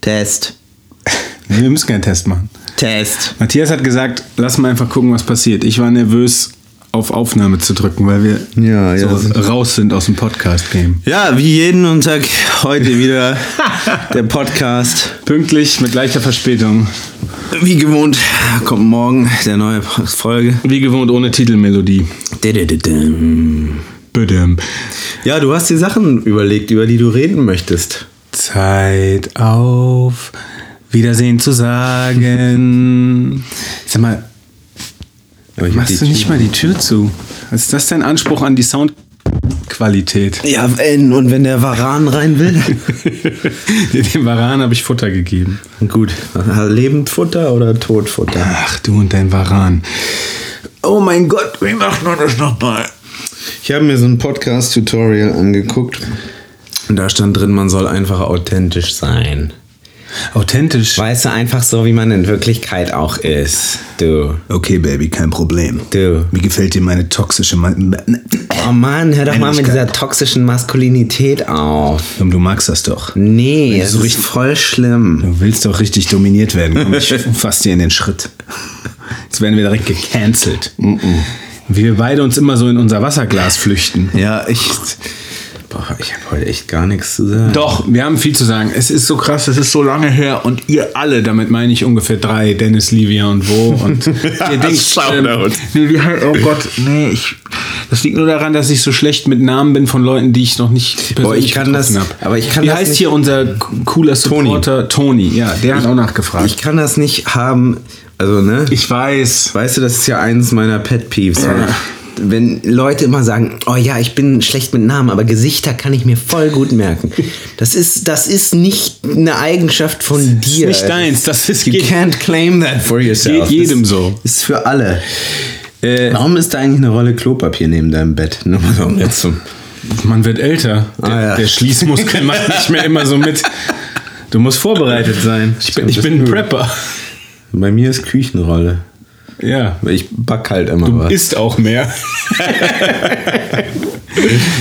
Test. Wir müssen keinen Test machen. Test. Matthias hat gesagt, lass mal einfach gucken, was passiert. Ich war nervös, auf Aufnahme zu drücken, weil wir Ja, ja, so sind- raus sind aus dem Podcast-Game. Ja, wie jeden Montag heute wieder der Podcast. Pünktlich mit gleicher Verspätung. Wie gewohnt kommt morgen der neue Folge. Wie gewohnt ohne Titelmelodie. Ja, du hast dir Sachen überlegt, über die du reden möchtest. Zeit auf Wiedersehen zu sagen. Sag mal, machst du nicht Tür- mal die Tür zu? Was ist das dein Anspruch an die Soundqualität? Ja, wenn, und wenn der Varan rein will? Dem Varan habe ich Futter gegeben. Gut. Lebendfutter oder Todfutter? Ach, du und dein Varan. Oh mein Gott, wie macht man das nochmal? Ich habe mir so ein Podcast-Tutorial angeguckt. Und da stand drin, man soll einfach authentisch sein. Authentisch. Weißt du, einfach so, wie man in Wirklichkeit auch ist. Du. Okay, Baby, kein Problem. Du. Wie gefällt dir meine toxische Man Oh Mann, hör doch mal mit dieser toxischen Maskulinität auf. Du magst das doch. Nee, das so ist richtig- voll schlimm. Du willst doch richtig dominiert werden. Komm, ich fass dir in den Schritt. Jetzt werden wir direkt gecancelt. Wie wir beide uns immer so in unser Wasserglas flüchten. Ja, ich. Boah, ich habe heute echt gar nichts zu sagen. Doch, wir haben viel zu sagen. Es ist so krass, es ist so lange her und ihr alle, damit meine ich ungefähr drei, Dennis, Livia und Wo. Und ihr denkt, Shoutout. nee, wie, halt- oh Gott, nee, ich, das liegt nur daran, dass ich so schlecht mit Namen bin von Leuten, die ich noch nicht persönlich ich kann getroffen das- hab. aber ich kann Wie das heißt nicht- hier unser cooler Supporter? Toni. Ja, der hat auch nachgefragt. Ich kann das nicht haben. Also, ne? Ich weiß. Weißt du, das ist ja eines meiner Pet Peeves. Wenn, wenn Leute immer sagen, oh ja, ich bin schlecht mit Namen, aber Gesichter kann ich mir voll gut merken. Das ist, das ist nicht eine Eigenschaft von dir. nicht deins, das ist- You geht- can't claim that for yourself. Geht jedem das so. Ist für alle. Äh, Warum ist da eigentlich eine Rolle Klopapier neben deinem Bett? Nur mal um jetzt zum Man wird älter. Der, Ah, ja. der Schließmuskel macht nicht mehr immer so mit. Du musst vorbereitet sein. Ich bin, ich bin ein Prepper. Bei mir ist Küchenrolle. Ja. Ich back halt immer Du was. isst auch mehr.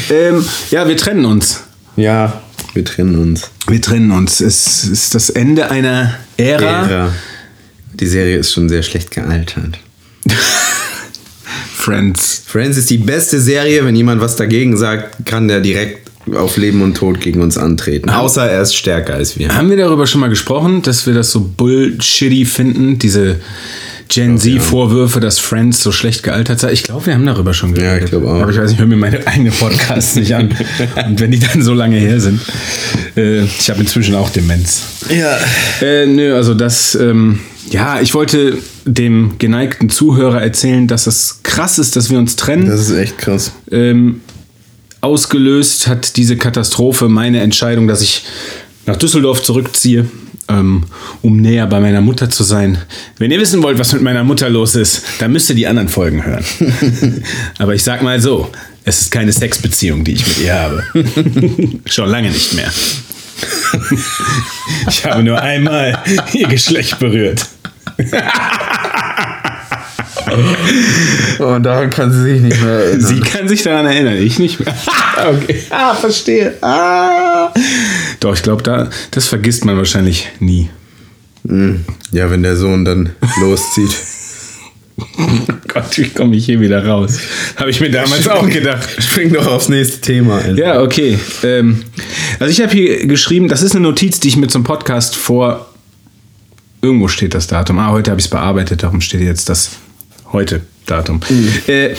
ähm, ja, wir trennen uns. Ja, wir trennen uns. Wir trennen uns. Es ist das Ende einer Ära. Ja. Die Serie ist schon sehr schlecht gealtert. Friends. Friends ist die beste Serie. Wenn jemand was dagegen sagt, kann der direkt auf Leben und Tod gegen uns antreten. Außer er ist stärker als wir. Haben wir darüber schon mal gesprochen, dass wir das so bullshitty finden, diese Gen Z-Vorwürfe, dass Friends so schlecht gealtert sei? Ich glaube, wir haben darüber schon geredet. Ja, ich glaube auch. Aber ich weiß, ich höre mir meine eigenen Podcasts nicht an. Und wenn die dann so lange her sind. Äh, ich habe inzwischen auch Demenz. Ja. Äh, nö, also das, ähm, ja, ich wollte dem geneigten Zuhörer erzählen, dass es krass ist, dass wir uns trennen. Das ist echt krass. ähm, ausgelöst hat diese Katastrophe meine Entscheidung, dass ich nach Düsseldorf zurückziehe, ähm, um näher bei meiner Mutter zu sein. Wenn ihr wissen wollt, was mit meiner Mutter los ist, dann müsst ihr die anderen Folgen hören. Aber ich sag mal so, es ist keine Sexbeziehung, die ich mit ihr habe. Schon lange nicht mehr. Ich habe nur einmal ihr Geschlecht berührt. Und daran kann sie sich nicht mehr erinnern. Sie kann sich daran erinnern, ich nicht mehr. okay. Ah, verstehe. Ah. Doch, ich glaube, da, das vergisst man wahrscheinlich nie. ja, wenn der Sohn dann loszieht. Oh Gott, wie komme ich hier wieder raus? Habe ich mir damals auch gedacht. Spring doch aufs nächste Thema. Alter. Ja, okay. Ähm, also ich habe hier geschrieben, das ist eine Notiz, die ich mir zum Podcast vor... Irgendwo steht das Datum. Ah, heute habe ich es bearbeitet, darum steht jetzt das heute Datum. Äh,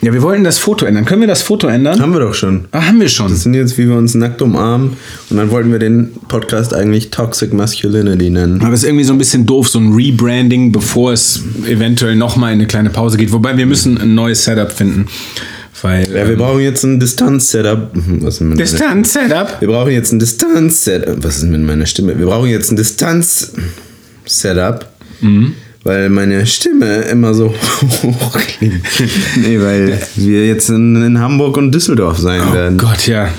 ja, wir wollten das Foto ändern. Können wir das Foto ändern? Haben wir doch schon. Ah, haben wir schon. Das sind jetzt, wie wir uns nackt umarmen. Und dann wollten wir den Podcast eigentlich Toxic Masculinity nennen. Aber es ist irgendwie so ein bisschen doof, so ein Rebranding, bevor es eventuell nochmal in eine kleine Pause geht. Wobei wir müssen ein neues Setup finden. Weil. Ja, wir brauchen jetzt ein Distanz-Setup. Mhm, Was ist mit meiner- Distanz-Setup? Wir brauchen jetzt ein Distanz-Setup. Was ist mit meiner Stimme? Wir brauchen jetzt ein Distanz-Setup. Weil meine Stimme immer so hoch klingt. nee, weil wir jetzt in, in Hamburg und Düsseldorf sein Oh werden. Gott, ja.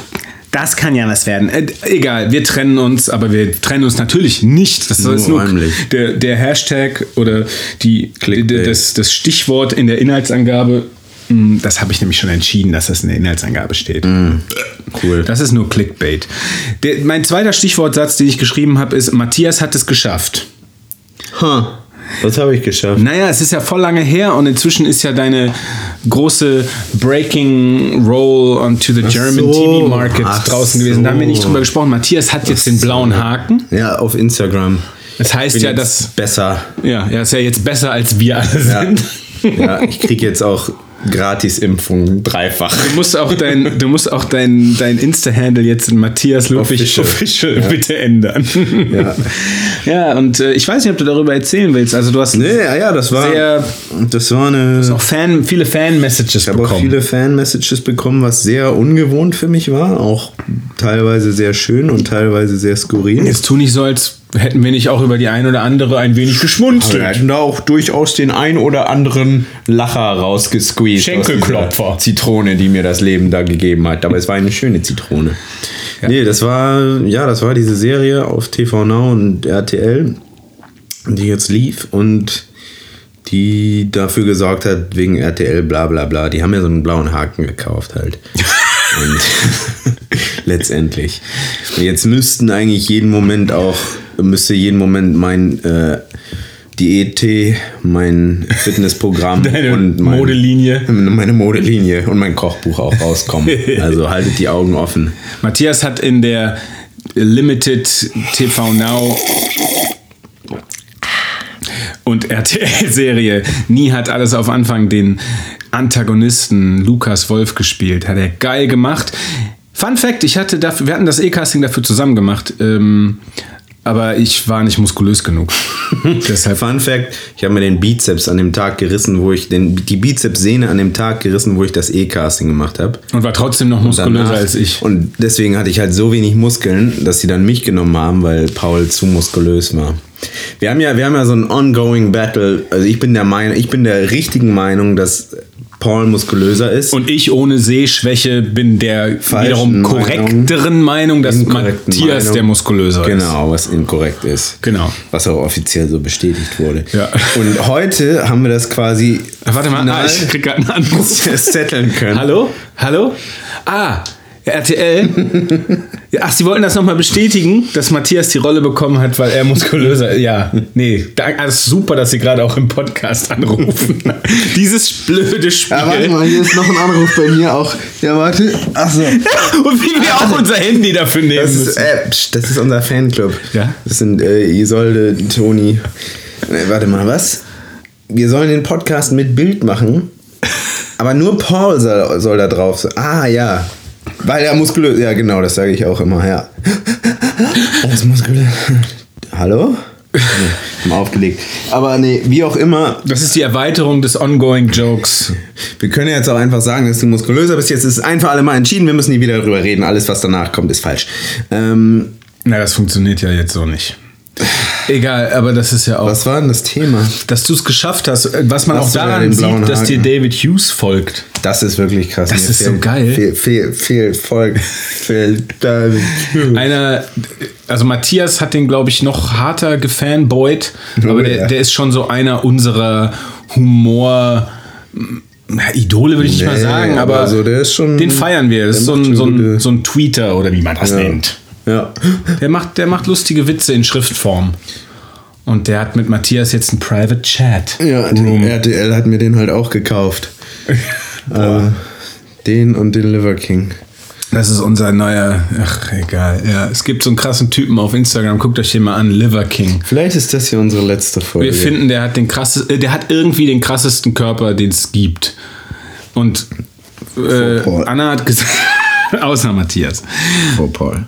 Das kann ja was werden. Äh, egal, wir trennen uns, aber wir trennen uns natürlich nicht. Das Nur ist nur räumlich. der, der Hashtag oder die, Clickbait. das, das Stichwort in der Inhaltsangabe Mm, Das habe ich nämlich schon entschieden, dass das in der Inhaltsangabe steht. Cool. Das ist nur Clickbait. Der, mein zweiter Stichwortsatz, den ich geschrieben habe, ist: Matthias hat es geschafft. Ha, was habe ich geschafft? Naja, es ist ja voll lange her und inzwischen ist ja deine große Breaking Roll onto the German so. TV Market Ach draußen gewesen. Da haben wir nicht so. drüber gesprochen. Matthias hat jetzt den blauen Haken. Ja, auf Instagram. Das heißt Bin ja, dass. besser. Ja, ja, ist ja jetzt besser als wir alle Ja. sind. ja, ich kriege jetzt auch Gratis-Impfung dreifach. Du musst auch dein, du musst auch dein, dein Insta-Handle jetzt in Matthias Ludwig Official, Official. bitte ändern. Ja. ja, und äh, ich weiß nicht, ob du darüber erzählen willst. Also du hast Nee, ja, ja, das war, Sehr- das war eine. auch Fan, viele Fan-Messages Ich habe auch bekommen. viele Fan-Messages bekommen, was sehr ungewohnt für mich war. Auch teilweise sehr schön und teilweise sehr skurril. Jetzt tu nicht so, als hätten wir nicht auch über die ein oder andere ein wenig Wir geschmunzelt. hätten da auch durchaus den ein oder anderen Lacher rausgesqueezed. Schenkelklopfer. Zitrone, die mir das Leben da gegeben hat. Aber es war eine schöne Zitrone. Nee, das war, ja, das war diese Serie auf TV Now und RTL, die jetzt lief und die dafür gesorgt hat, wegen RTL bla bla bla. Die haben ja so einen blauen Haken gekauft halt. Und letztendlich. Und jetzt müssten eigentlich jeden Moment auch, müsste jeden Moment mein äh, Diät-Tee, mein Fitnessprogramm und mein, Modelinie. meine Modelinie und mein Kochbuch auch rauskommen. Also haltet die Augen offen. Matthias hat in der Limited TV Now und RTL-Serie Nie hat alles auf Anfang den Antagonisten Lukas Wolf gespielt. Hat er geil gemacht. Fun Fact, ich hatte dafür, wir hatten das E-Casting dafür zusammen gemacht, ähm, aber ich war nicht muskulös genug. Deshalb Fun Fact: Ich habe mir den Bizeps an dem Tag gerissen, wo ich den, die Bizepssehne an dem Tag gerissen, wo ich das E-Casting gemacht habe. und war trotzdem noch muskulöser danach- als ich. Und deswegen hatte ich halt so wenig Muskeln, dass sie dann mich genommen haben, weil Paul zu muskulös war. Wir haben ja, wir haben ja so ein ongoing Battle. Also ich bin der Meinung, ich bin der richtigen Meinung, dass Paul muskulöser ist. Und ich ohne Sehschwäche bin der Falschen wiederum korrekteren Meinung, dass Inkorrekten Matthias Meinung. der muskulöser ist. Genau, was inkorrekt ist. Genau. Was auch offiziell so bestätigt wurde. Ja. Und heute haben wir das quasi Warte mal, ah, ich krieg gerade einen Anruf. setteln können. Hallo? Hallo? Ah, RTL. Ach, Sie wollten das nochmal bestätigen, dass Matthias die Rolle bekommen hat, weil er muskulöser ist. Ja, nee. ah, Das ist super, dass Sie gerade auch im Podcast anrufen. Dieses blöde Spiel. Ja, warte mal, hier ist noch ein Anruf bei mir auch. Ja, warte. Achso. Und wie wir auch unser Handy dafür nehmen Das ist, müssen. äh, das ist unser Fanclub. Ja? Das sind äh, Isolde, Toni. Äh, warte mal, was? Wir sollen den Podcast mit Bild machen. Aber nur Paul soll, soll da drauf sein. Ah, ja. Weil er muskulös. Ja, genau, das sage ich auch immer, ja. Er ist muskulös. Hallo? Nee, aufgelegt. Aber nee, wie auch immer, Das ist die Erweiterung des Ongoing Jokes. wir können ja jetzt auch einfach sagen, dass du muskulöser bist. Jetzt ist es ein für alle Mal entschieden. Wir müssen nie wieder darüber reden. Alles, was danach kommt, ist falsch. Ähm, Na, das funktioniert ja jetzt so nicht. Egal, aber das ist ja auch. was war denn das Thema? Dass du es geschafft hast, was man auch ja daran sieht, dass dir. David Hughes folgt. Das ist wirklich krass. Das Mir ist so geil. Viel, viel, viel. Viel, Einer, also Matthias hat den, glaube ich, noch harter gefanboyt, Oh, aber der, ja. der ist schon so einer unserer Humor. Na, Idole würde ich nicht mal Nee, sagen, aber aber, so, der ist schon- den feiern wir. Das ist so ein, so, ein, so ein Tweeter oder wie man das nennt. Ja. Der macht, der macht lustige Witze in Schriftform. Und der hat mit Matthias jetzt einen Private Chat. Ja, Room. RTL hat mir den halt auch gekauft. äh, den und den Liver King. Das ist unser neuer, ach egal, ja. Es gibt so einen krassen Typen auf Instagram, guckt euch den mal an, Liver King. Vielleicht ist das hier unsere letzte Folge. Wir finden, der hat den krasses, äh, der hat irgendwie den krassesten Körper, den es gibt. Und äh. Anna hat gesagt, außer Matthias. Vor Paul.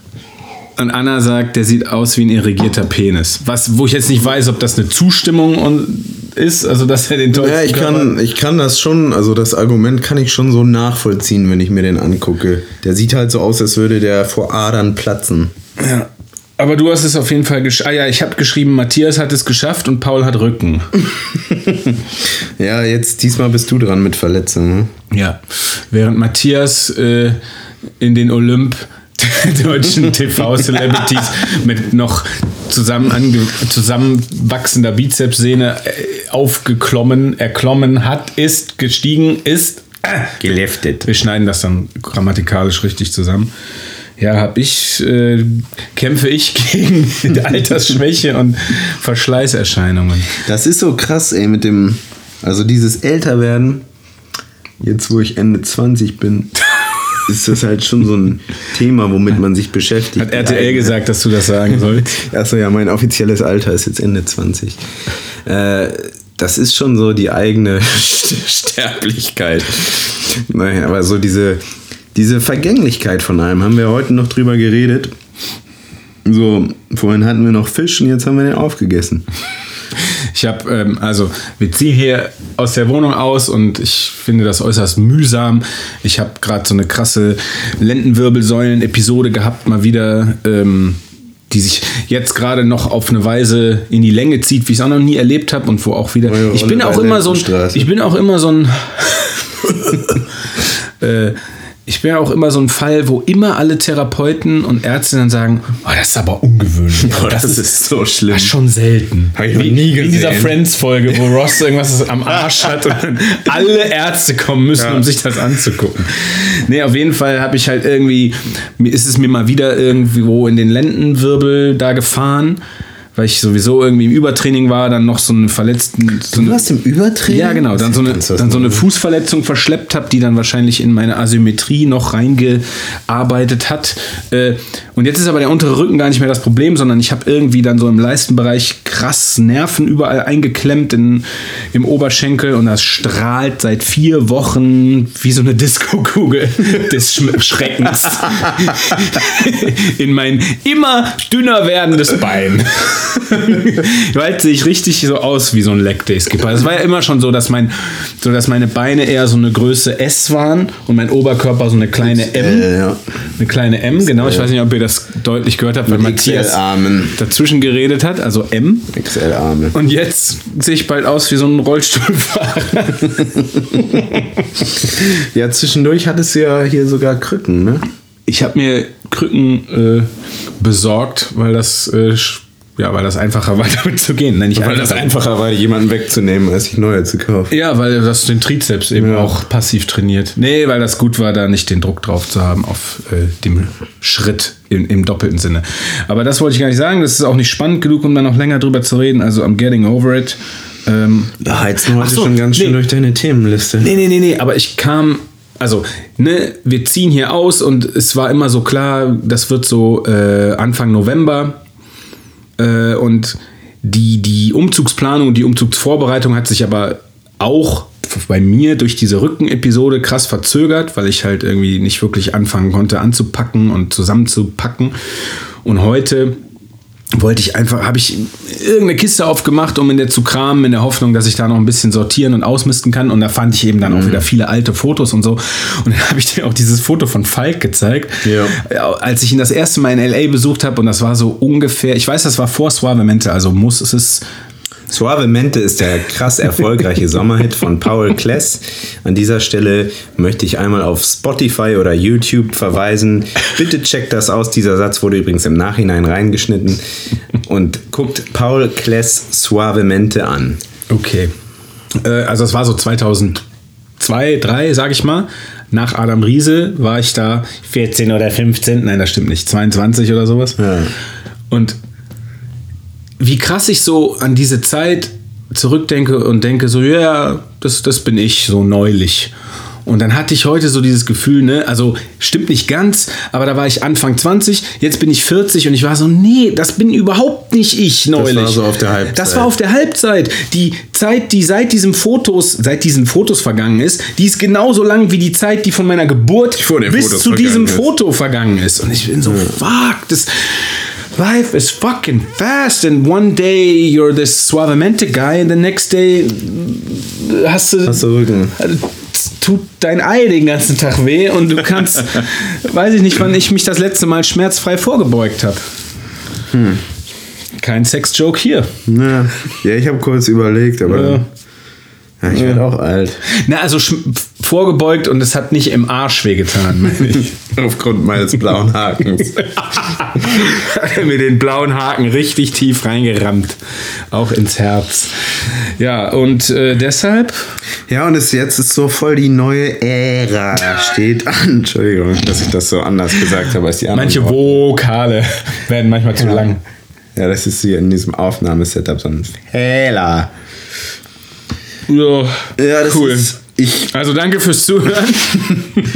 Und Anna sagt, der sieht aus wie ein irrigierter Penis. Was, wo ich jetzt nicht weiß, ob das eine Zustimmung und ist, also dass er den tollsten Ja, ich Körper- kann, ich kann das schon, also das Argument kann ich schon so nachvollziehen, wenn ich mir den angucke. Der sieht halt so aus, als würde der vor Adern platzen. Ja. Aber du hast es auf jeden Fall geschafft. Ah ja, ich habe geschrieben, Matthias hat es geschafft und Paul hat Rücken. Ja, jetzt diesmal bist du dran mit Verletzungen. Ne? Ja. Während Matthias äh, in den Olymp deutschen TV-Celebrities mit noch zusammen zusammenwachsender Bizepssehne äh, aufgeklommen, erklommen hat, ist, gestiegen ist, Geleftet. Wir schneiden das dann grammatikalisch richtig zusammen. Ja, habe ich, äh, kämpfe ich gegen Altersschwäche und Verschleißerscheinungen. Das ist so krass, ey, mit dem, also dieses Älterwerden, jetzt wo ich Ende 20 bin, ist das halt schon so ein Thema, womit man sich beschäftigt. Hat RTL gesagt, dass du das sagen sollst? Achso, ja, mein offizielles Alter ist jetzt Ende 20. Äh, das ist schon so die eigene Sterblichkeit. Naja, aber so diese, diese Vergänglichkeit von allem, haben wir heute noch drüber geredet. So, vorhin hatten wir noch Fisch und jetzt haben wir den aufgegessen. Ich habe, ähm, also wir ziehen hier aus der Wohnung aus und ich finde das äußerst mühsam. Ich habe gerade so eine krasse Lendenwirbelsäulen-Episode gehabt, mal wieder, ähm, die sich jetzt gerade noch auf eine Weise in die Länge zieht, wie ich es auch noch nie erlebt habe und wo auch wieder. Ich bin auch immer so ein, ich bin auch immer so ein äh, ich bin auch immer so ein Fall, wo immer alle Therapeuten und Ärzte dann sagen, oh, das ist aber ungewöhnlich. Boah, das ist so schlimm. Das ist schon selten. Hab ich noch wie, nie wie in dieser gesehen. Friends-Folge, wo Ross irgendwas am Arsch hat und dann alle Ärzte kommen müssen, Ja. um sich das anzugucken. Nee, auf jeden Fall habe ich halt irgendwie, ist es mir mal wieder irgendwo in den Lendenwirbel da gefahren, weil ich sowieso irgendwie im Übertraining war, dann noch so einen verletzten. So Du eine, warst im Übertraining? ja, genau. Dann so eine, dann so eine Fußverletzung verschleppt habe, die dann wahrscheinlich in meine Asymmetrie noch reingearbeitet hat. Äh, Und jetzt ist aber der untere Rücken gar nicht mehr das Problem, sondern ich habe irgendwie dann so im Leistenbereich krass Nerven überall eingeklemmt in, im Oberschenkel und das strahlt seit vier Wochen wie so eine Disco-Kugel des Schm- Schreckens in mein immer dünner werdendes Bein. Bald sehe ich richtig so aus wie so ein Leg Day Skipper. Es war ja immer schon so, dass mein, so dass meine Beine eher so eine Größe S waren und mein Oberkörper so eine kleine M. Äh, ja. Eine kleine M, genau. Ich weiß nicht, ob ihr das deutlich gehört habt, weil Matthias dazwischen geredet hat, also M. XL-Arme. Und jetzt sehe ich bald aus wie so ein Rollstuhlfahrer. Ja, zwischendurch hattest du ja hier sogar Krücken, ne? Ich habe mir Krücken äh, besorgt, weil das, äh, ja, weil das einfacher war, damit zu gehen. Nein, Weil das einfacher. war, jemanden wegzunehmen, als sich neue zu kaufen. Ja, weil das den Trizeps eben Ja. auch passiv trainiert. Nee, weil das gut war, da nicht den Druck drauf zu haben auf äh, dem Schritt im, im doppelten Sinne. Aber das wollte ich gar nicht sagen. Das ist auch nicht spannend genug, um da noch länger drüber zu reden. Also I'm getting over it. Ähm, Da heizen wir heute so, schon ganz schön nee. durch deine Themenliste. Nee, nee, nee, nee, aber ich kam, also, ne, wir ziehen hier aus und es war immer so klar, das wird so äh, Anfang November äh, und die, die Umzugsplanung, die Umzugsvorbereitung hat sich aber auch bei mir durch diese Rückenepisode krass verzögert, weil ich halt irgendwie nicht wirklich anfangen konnte anzupacken und zusammenzupacken. Und heute wollte ich einfach, habe ich irgendeine Kiste aufgemacht, um in der zu kramen, in der Hoffnung, dass ich da noch ein bisschen sortieren und ausmisten kann. Und da fand ich eben dann auch wieder viele alte Fotos und so. Und dann habe ich dir auch dieses Foto von Falk gezeigt, Ja. als ich ihn das erste Mal in LA besucht habe. Und das war so ungefähr, ich weiß, das war vor Suavemente, also muss es ist. Suavemente ist der krass erfolgreiche Sommerhit von Paul Kless. An dieser Stelle möchte ich einmal auf Spotify oder YouTube verweisen. Bitte checkt das aus. Dieser Satz wurde übrigens im Nachhinein reingeschnitten. Und guckt Paul Kless Suavemente an. Okay. Äh, also es war so 2002, 3, sag ich mal. Nach Adam Riese war ich da 14 oder 15, nein, das stimmt nicht, 22 oder sowas. Ja. Und wie krass ich so an diese Zeit zurückdenke und denke so, ja, das, das bin ich so neulich. Und dann hatte ich heute so dieses Gefühl, ne, also stimmt nicht ganz, aber da war ich Anfang 20, jetzt bin ich 40 und ich war so, nee, das bin überhaupt nicht ich neulich. war so auf der Halbzeit. Das war auf der Halbzeit. Die Zeit, die seit diesem Fotos, seit diesen Fotos vergangen ist, die ist genauso lang wie die Zeit, die von meiner Geburt bis Fotos zu diesem ist. Foto vergangen ist. Und ich bin so, fuck, das life is fucking fast and one day you're this Suavemente guy and the next day hast du, Hast du Rücken. Also, tut dein Ei den ganzen Tag weh und du kannst, weiß ich nicht, wann ich mich das letzte Mal schmerzfrei vorgebeugt habe. Hm. Kein Sex-Joke hier. Ja, ja ich habe kurz überlegt, aber Ja. ja, ich werde auch alt. Na, also vorgebeugt und es hat nicht im Arsch wehgetan, meine ich. Aufgrund meines blauen Hakens. Hat er mir den blauen Haken richtig tief reingerammt. Auch ins Herz. Ja, und äh, deshalb. Ja, und es jetzt ist so voll die neue Ära steht an. Entschuldigung, dass ich das so anders gesagt habe als die anderen. Manche. Vokale werden manchmal zu lang. Ja, das ist hier in diesem Aufnahmesetup so ein Fehler. Ja, Ja, das cool. ist. Ich, also danke fürs Zuhören.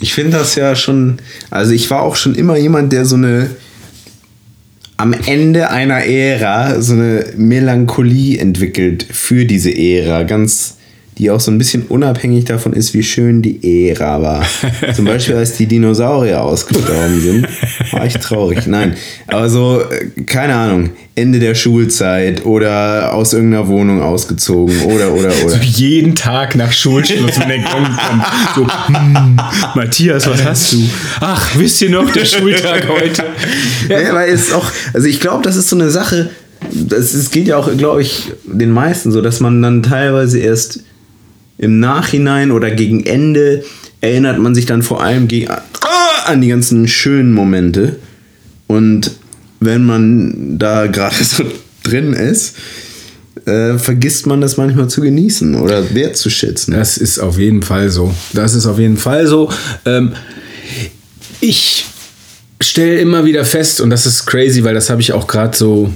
ich finde das ja schon. Also, ich war auch schon immer jemand, der so eine. Am Ende einer Ära so eine Melancholie entwickelt für diese Ära. Ganz. Die auch so ein bisschen unabhängig davon ist, wie schön die Ära war. Zum Beispiel, als die Dinosaurier ausgestorben sind, war ich traurig. Nein, aber so, äh, keine Ahnung, Ende der Schulzeit oder aus irgendeiner Wohnung ausgezogen oder, oder, oder. So jeden Tag nach Schulschluss, der Gong kommt. So, hm, Matthias, was hast du? Ach, wisst ihr noch, der Schultag heute? Ja, weil es auch, also ich glaube, das ist so eine Sache, es geht ja auch, glaube ich, den meisten so, dass man dann teilweise erst im Nachhinein oder gegen Ende erinnert man sich dann vor allem ah, an die ganzen schönen Momente. Und wenn man da gerade so drin ist, äh, vergisst man das manchmal zu genießen oder wertzuschätzen. Das ist auf jeden Fall so. Das ist auf jeden Fall so. Ähm, ich stelle immer wieder fest, und das ist crazy, weil das habe ich auch gerade so.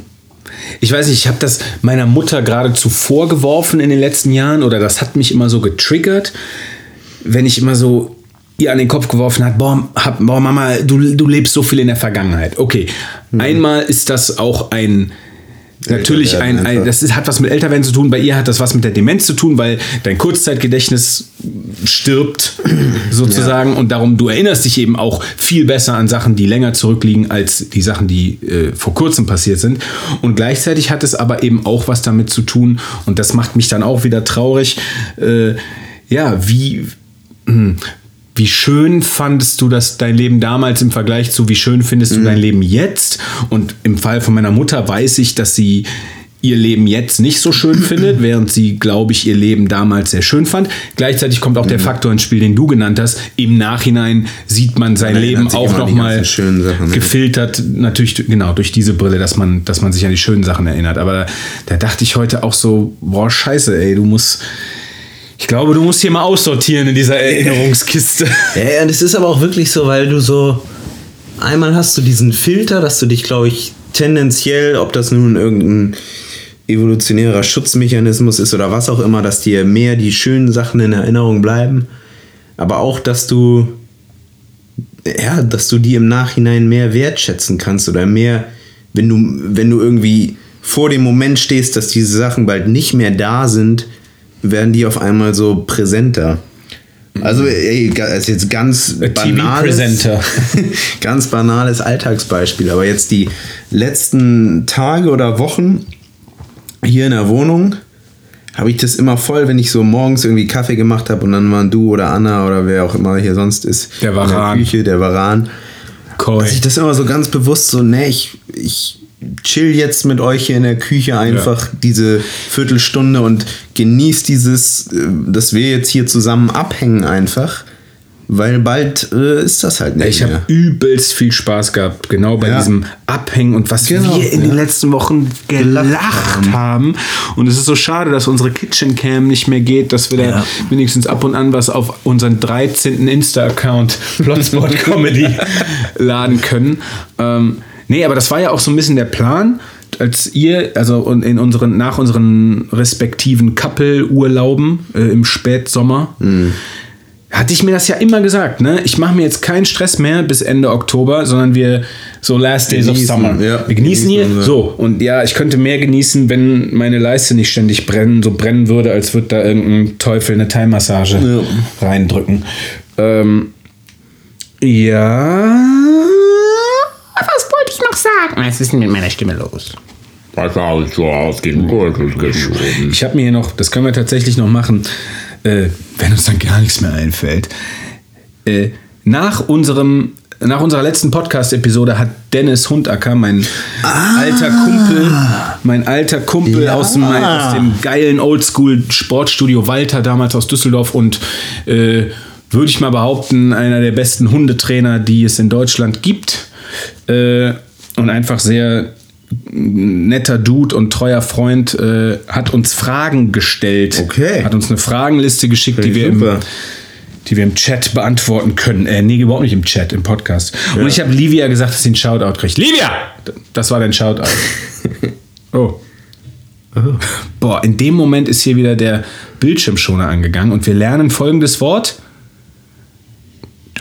Ich weiß nicht, ich habe das meiner Mutter geradezu vorgeworfen in den letzten Jahren oder das hat mich immer so getriggert, wenn ich immer so ihr an den Kopf geworfen hat, boah, hab, boah Mama, du, du lebst so viel in der Vergangenheit. Okay, einmal ist das auch ein Natürlich ein, ein das ist, hat was mit Älterwerden zu tun. Bei ihr hat das was mit der Demenz zu tun, weil dein Kurzzeitgedächtnis stirbt sozusagen und darum du erinnerst dich eben auch viel besser an Sachen, die länger zurückliegen als die Sachen, die äh, vor kurzem passiert sind. Und gleichzeitig hat es aber eben auch was damit zu tun und das macht mich dann auch wieder traurig. Äh, ja, wie hm, wie schön fandest du das dein Leben damals im Vergleich zu wie schön findest du dein Leben jetzt? Und im Fall von meiner Mutter weiß ich, dass sie ihr Leben jetzt nicht so schön findet, während sie, glaube ich, ihr Leben damals sehr schön fand. Gleichzeitig kommt auch der Faktor ins Spiel, den du genannt hast. Im Nachhinein sieht man sein Man Leben auch nochmal gefiltert, natürlich genau durch diese Brille, dass man, dass man sich an die schönen Sachen erinnert. Aber da, da dachte ich heute auch so, boah, scheiße, ey, du musst, glaube, du musst hier mal aussortieren in dieser Erinnerungskiste. Ja, und es ist aber auch wirklich so, weil du so. Einmal hast du diesen Filter, dass du dich, glaube ich, tendenziell, ob das nun irgendein evolutionärer Schutzmechanismus ist oder was auch immer, dass dir mehr die schönen Sachen in Erinnerung bleiben. Aber auch, dass du. Ja, dass du die im Nachhinein mehr wertschätzen kannst oder mehr, wenn du, wenn du irgendwie vor dem Moment stehst, dass diese Sachen bald nicht mehr da sind, werden die auf einmal so präsenter. Also, ey, ist jetzt ganz TV banales, ganz banales Alltagsbeispiel. Aber jetzt die letzten Tage oder Wochen hier in der Wohnung habe ich das immer voll, wenn ich so morgens irgendwie Kaffee gemacht habe und dann waren du oder Anna oder wer auch immer hier sonst ist Der in Varan. der Küche, der Varan. Koi. Dass ich das immer so ganz bewusst so, ne, ich, ich chill jetzt mit euch hier in der Küche einfach diese Viertelstunde und genieß dieses, äh, dass wir jetzt hier zusammen abhängen einfach, weil bald äh, ist das halt nicht Ich habe übelst viel Spaß gehabt, genau bei Ja. diesem Abhängen und was Genau, wir in ja. den letzten Wochen gelacht haben. Und es ist so schade, dass unsere Kitchen Cam nicht mehr geht, dass wir da Ja. wenigstens ab und an was auf unseren 13. Insta-Account Plotspot Comedy laden können. Ähm, nee, aber das war ja auch so ein bisschen der Plan. Als ihr, also und in unseren, nach unseren respektiven Couple-Urlauben äh, im Spätsommer, hatte ich mir das ja immer gesagt, ne? Ich mache mir jetzt keinen Stress mehr bis Ende Oktober, sondern wir so Last Days of Summer. ja. wir genießen Genießen hier. unser- So, und ja, ich könnte mehr genießen, wenn meine Leiste nicht ständig brennen, so brennen würde, als würde da irgendein Teufel eine Thai-Massage Ja. reindrücken. Ähm, ja. Was wollte ich noch sagen? Was ist denn mit meiner Stimme los? Was habe ich so aus dem Gürtel geschoben? Ich habe mir hier noch, das können wir tatsächlich noch machen, äh, wenn uns dann gar nichts mehr einfällt. Äh, nach unserem nach unserer letzten Podcast-Episode hat Dennis Hundacker, mein alter Kumpel, mein alter Kumpel Ja. aus, dem, aus dem geilen Oldschool-Sportstudio Walter, damals aus Düsseldorf und äh, würde ich mal behaupten, einer der besten Hundetrainer, die es in Deutschland gibt. Äh, und einfach sehr netter Dude und treuer Freund, äh, hat uns Fragen gestellt. Okay. Hat uns eine Fragenliste geschickt, die Finde wir, im, die wir im Chat beantworten können. Äh, nee, überhaupt nicht im Chat, im Podcast. Und ich habe Livia gesagt, dass sie einen Shoutout kriegt. Livia! Das war dein Shoutout. oh. Boah, in dem Moment ist hier wieder der Bildschirmschoner angegangen und wir lernen folgendes Wort.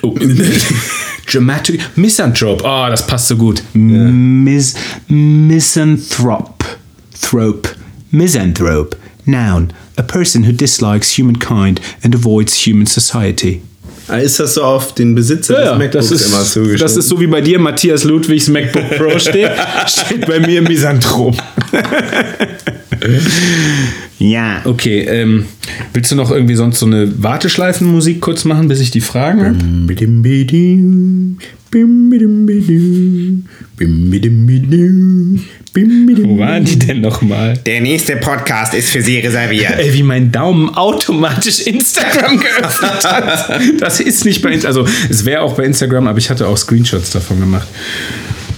Oh. Dramatic. Misanthrope. Oh, das passt so gut. Mis Misanthrop. Thrope. Misanthrope. Noun. A person who dislikes humankind and avoids human society. Ah, Ist das so auf den Besitzer des MacBooks das, ist, immer zugeschnitten? das ist so wie bei dir Matthias Ludwigs MacBook Pro steht, steht bei mir Misanthrop. ja, okay. Ähm, willst du noch irgendwie sonst so eine Warteschleifenmusik kurz machen, bis ich die Fragen habe? Wo waren die denn nochmal? Der nächste Podcast ist für Sie reserviert. Ey, wie mein Daumen automatisch Instagram geöffnet hat. Das ist nicht bei Instagram. Also, es wäre auch bei Instagram, aber ich hatte auch Screenshots davon gemacht.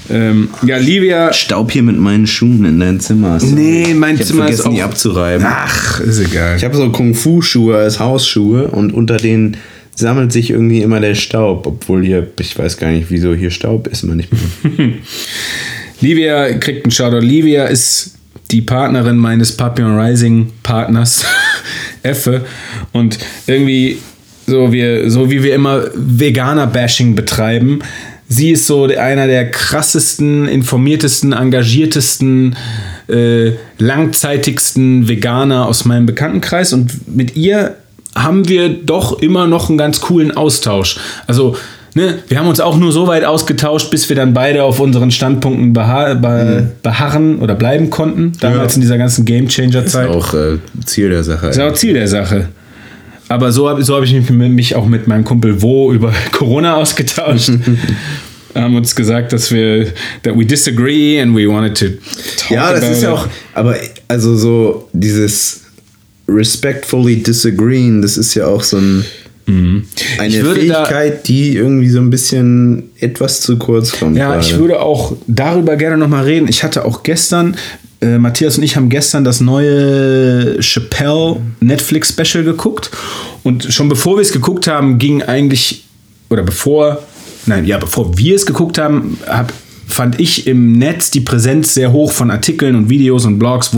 Ähm, ja, Livia. Staub hier mit meinen Schuhen in dein Zimmer. Nee, mein ich Zimmer ist vergessen, die abzureiben. Ach, ist egal. Ich habe so Kung-Fu-Schuhe als Hausschuhe und unter denen sammelt sich irgendwie immer der Staub, obwohl hier, ich weiß gar nicht, wieso hier Staub ist manchmal. Livia kriegt einen Shoutout. Livia ist die Partnerin meines Papillon Rising Partners, Effe. Und irgendwie, so, wir, so wie wir immer Veganer-Bashing betreiben, sie ist so einer der krassesten, informiertesten, engagiertesten, äh, langzeitigsten Veganer aus meinem Bekanntenkreis. Und mit ihr haben wir doch immer noch einen ganz coolen Austausch. Also, ne, wir haben uns auch nur so weit ausgetauscht, bis wir dann beide auf unseren Standpunkten beha be beharren oder bleiben konnten. Damals Ja. in dieser ganzen Game Changer Zeit. Auch äh, Ziel der Sache. Das ist auch Ziel der Sache. Aber so habe so hab ich mich, auch mit meinem Kumpel Wo über Corona ausgetauscht. haben uns gesagt, dass wir, that we disagree and we wanted to talk Ja, das about ist ja auch, aber also so dieses respectfully disagreeing, das ist ja auch so ein, eine Mhm. Ich da- Fähigkeit, die irgendwie so ein bisschen etwas zu kurz kommt. Ja, ich gerade. würde auch darüber gerne nochmal reden. Ich hatte auch gestern, äh, Matthias und ich haben gestern das neue Chappelle Netflix Special geguckt. Und schon bevor wir es geguckt haben, ging eigentlich, oder bevor, nein, ja, bevor wir es geguckt haben, hab, fand ich im Netz die Präsenz sehr hoch von Artikeln und Videos und Blogs,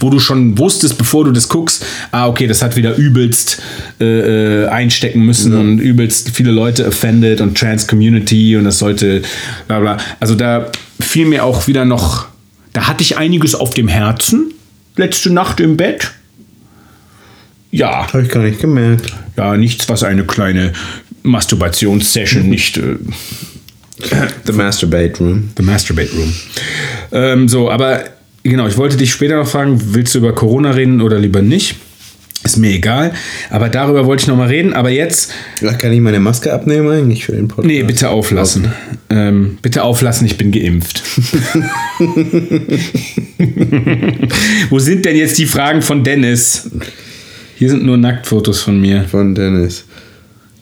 wo du schon wusstest, bevor du das guckst, ah, okay, das hat wieder übelst äh, äh, einstecken müssen und übelst viele Leute offended und Trans Community und das sollte bla bla. Also da fiel mir auch wieder noch, da hatte ich einiges auf dem Herzen, letzte Nacht im Bett. Ja, Habe ich gar nicht gemerkt. ja, nichts, was eine kleine Masturbationssession nicht äh, The Masturbate Room. The Masturbate Room. Ähm, so, aber genau, ich wollte dich später noch fragen, willst du über Corona reden oder lieber nicht? Ist mir egal. Aber darüber wollte ich noch mal reden. Aber jetzt, Kann ich meine Maske abnehmen eigentlich für den Podcast? nee, bitte auflassen. Ähm, bitte auflassen, ich bin geimpft. Wo sind denn jetzt die Fragen von Dennis? Hier sind nur Nacktfotos von mir. Von Dennis.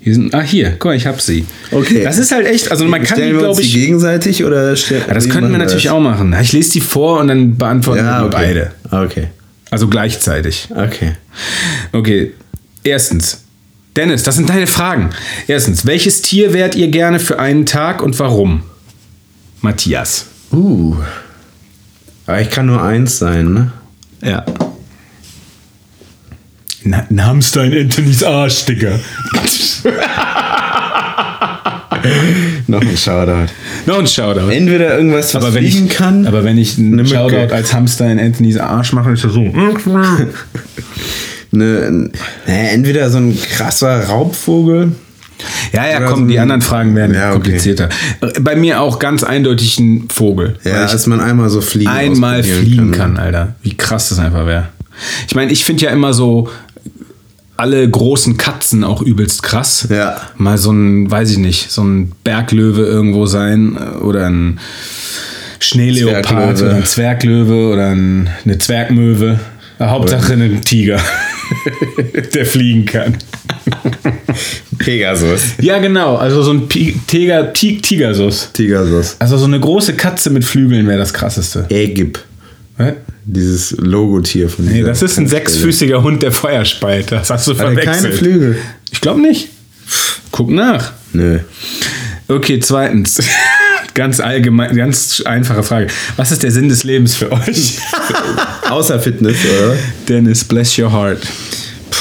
Hier sind, ah, hier, guck mal, ich hab sie. Okay. Das ist halt echt, also man kann die, Stellen glaube die ich. gegenseitig oder stell- Ja, das könnten wir natürlich das? auch machen. Ich lese die vor und dann beantworten Ja, wir okay. beide. Okay. Also gleichzeitig. Okay. Okay. Erstens. Dennis, das sind deine Fragen. Erstens, welches Tier wärt ihr gerne für einen Tag und warum? Matthias. Uh. Aber ich kann nur eins sein, ne? Ja. Na, ein Hamster in Anthonys Arsch, Digga. Noch ein Shoutout. Noch ein Shoutout. Entweder irgendwas, was aber wenn fliegen ich, kann. Aber wenn ich einen. Shoutout als Hamster in Anthonys Arsch mache, ist das so. ne, ne, entweder so ein krasser Raubvogel. Ja, ja, komm, so die anderen Fragen werden Ja, okay. komplizierter. Bei mir auch ganz eindeutig ein Vogel. Ja, dass man einmal so fliegen einmal fliegen ne? kann, Alter. Wie krass das einfach wäre. Ich meine, ich finde ja immer so alle großen Katzen auch übelst krass. Ja. Mal so ein, weiß ich nicht, so ein Berglöwe irgendwo sein äh, oder ein Schneeleopard Zwerglöwe. oder ein Zwerglöwe oder ein, eine Zwergmöwe. Hauptsache ein Tiger, der fliegen kann. Pegasus. Ja, genau. Also so ein Tiger, Tigersus. Tigersus. Also so eine große Katze mit Flügeln wäre das krasseste. Ägyp. Dieses Logotier von Nee, das ist ein sechsfüßiger Hund, der Feuer speit. Das hast du Hat er verwechselt. keine Flügel? Ich glaube nicht. Guck nach. Nö. Okay, zweitens. Ganz allgemein, ganz einfache Frage. Was ist der Sinn des Lebens für euch? Außer Fitness, oder? Dennis, bless your heart.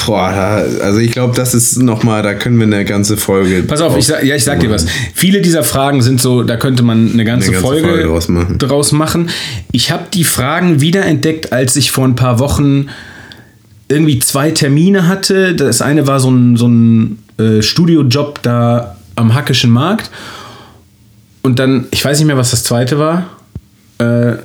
Boah, da- also ich glaube, das ist nochmal, da können wir eine ganze Folge. Pass auf, ich sag, ja, ich sag dir was. Viele dieser Fragen sind so, da könnte man eine ganze, Eine ganze Folge, Folge draus machen. draus machen. Ich habe die Fragen wiederentdeckt, als ich vor ein paar Wochen irgendwie zwei Termine hatte. Das eine war so ein, so ein äh, Studiojob da am Hackischen Markt. Und dann, ich weiß nicht mehr, was das zweite war. Äh,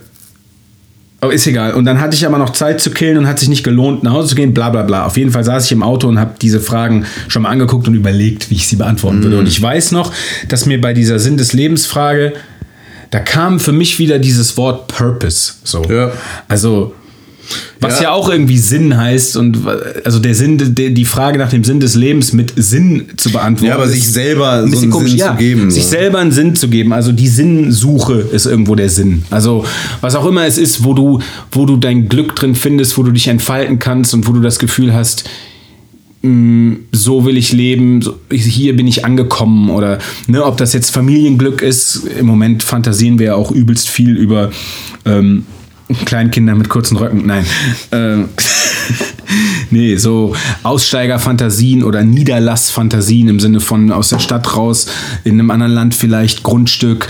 aber ist egal. Und dann hatte ich aber noch Zeit zu killen und hat sich nicht gelohnt, nach Hause zu gehen, bla bla bla. Auf jeden Fall saß ich im Auto und habe diese Fragen schon mal angeguckt und überlegt, wie ich sie beantworten würde. Und ich weiß noch, dass mir bei dieser Sinn des Lebens Frage, da kam für mich wieder dieses Wort Purpose. So. Ja. Also, was ja. Ja. auch irgendwie Sinn heißt und also der Sinn, die, die Frage nach dem Sinn des Lebens mit Sinn zu beantworten. Ja, aber sich selber ein so einen komisch. Sinn ja, zu geben. Sich selber einen Sinn zu geben. Also die Sinnsuche ist irgendwo der Sinn. Also was auch immer es ist, wo du, wo du dein Glück drin findest, wo du dich entfalten kannst und wo du das Gefühl hast, mh, so will ich leben, hier bin ich angekommen oder ne, ob das jetzt Familienglück ist. Im Moment fantasieren wir ja auch übelst viel über ähm, Kleinkinder mit kurzen Röcken. Nein. Ähm, nee, so Aussteigerfantasien oder Niederlassfantasien im Sinne von aus der Stadt raus, in einem anderen Land vielleicht Grundstück,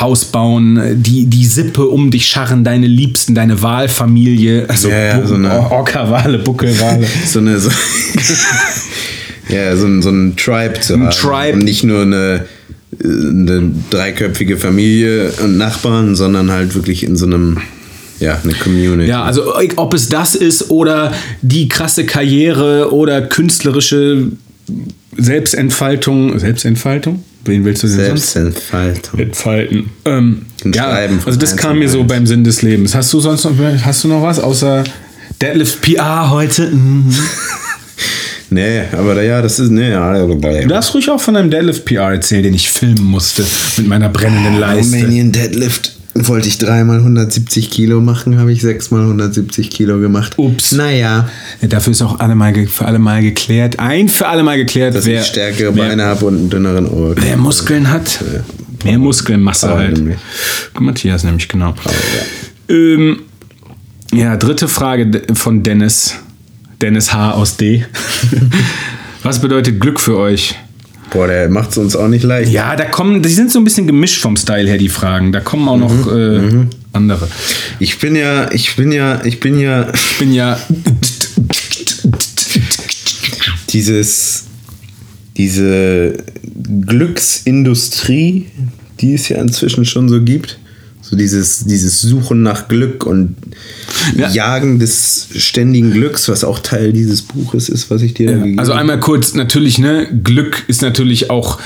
Haus bauen, die, die Sippe um dich scharren, deine Liebsten, deine Wahlfamilie, also Ja, ja, so eine- Orca-Wale, Buckelwale. so eine. So ja, so ein, so ein Tribe zu haben. Tribe. Und nicht nur eine, eine dreiköpfige Familie und Nachbarn, sondern halt wirklich in so einem. Ja, eine Community. Ja, also ob es das ist oder die krasse Karriere oder künstlerische Selbstentfaltung. Selbstentfaltung? Wen willst du denn sonst? Selbstentfaltung. Entfalten. Ähm, ja, also das kam mir so beim Sinn des Lebens. Hast du sonst noch, hast du noch was außer Deadlift PR heute? Mhm. Nee, aber ja, das ist. Nee, Du darfst ruhig auch von einem Deadlift PR erzählen, den ich filmen musste mit meiner brennenden Leiste. Romanian Deadlift wollte ich dreimal 170 Kilo machen, habe ich sechsmal 170 Kilo gemacht. Ups. Naja, Ja, dafür ist auch alle mal ge- für alle Mal geklärt. Ein für alle Mal geklärt, dass wer, ich stärkere Beine habe und einen dünneren Oberkörper. wer Muskeln hat. Mehr Muskelmasse Paul halt. nämlich. Matthias nämlich, genau. Ähm, ja, dritte Frage von Dennis. Dennis H. aus D. Was bedeutet Glück für euch? Boah, der macht es uns auch nicht leicht. Ja, da kommen, die sind so ein bisschen gemischt vom Style her, die Fragen. Da kommen auch noch äh, andere. Ich bin ja, ich bin ja, ich bin ja Ich bin ja. dieses, diese Glücksindustrie, die es ja inzwischen schon so gibt. So dieses, dieses Suchen nach Glück und Ja. Jagen des ständigen Glücks, was auch Teil dieses Buches ist, was ich dir gegeben Also einmal kurz, natürlich, ne, Glück ist natürlich auch,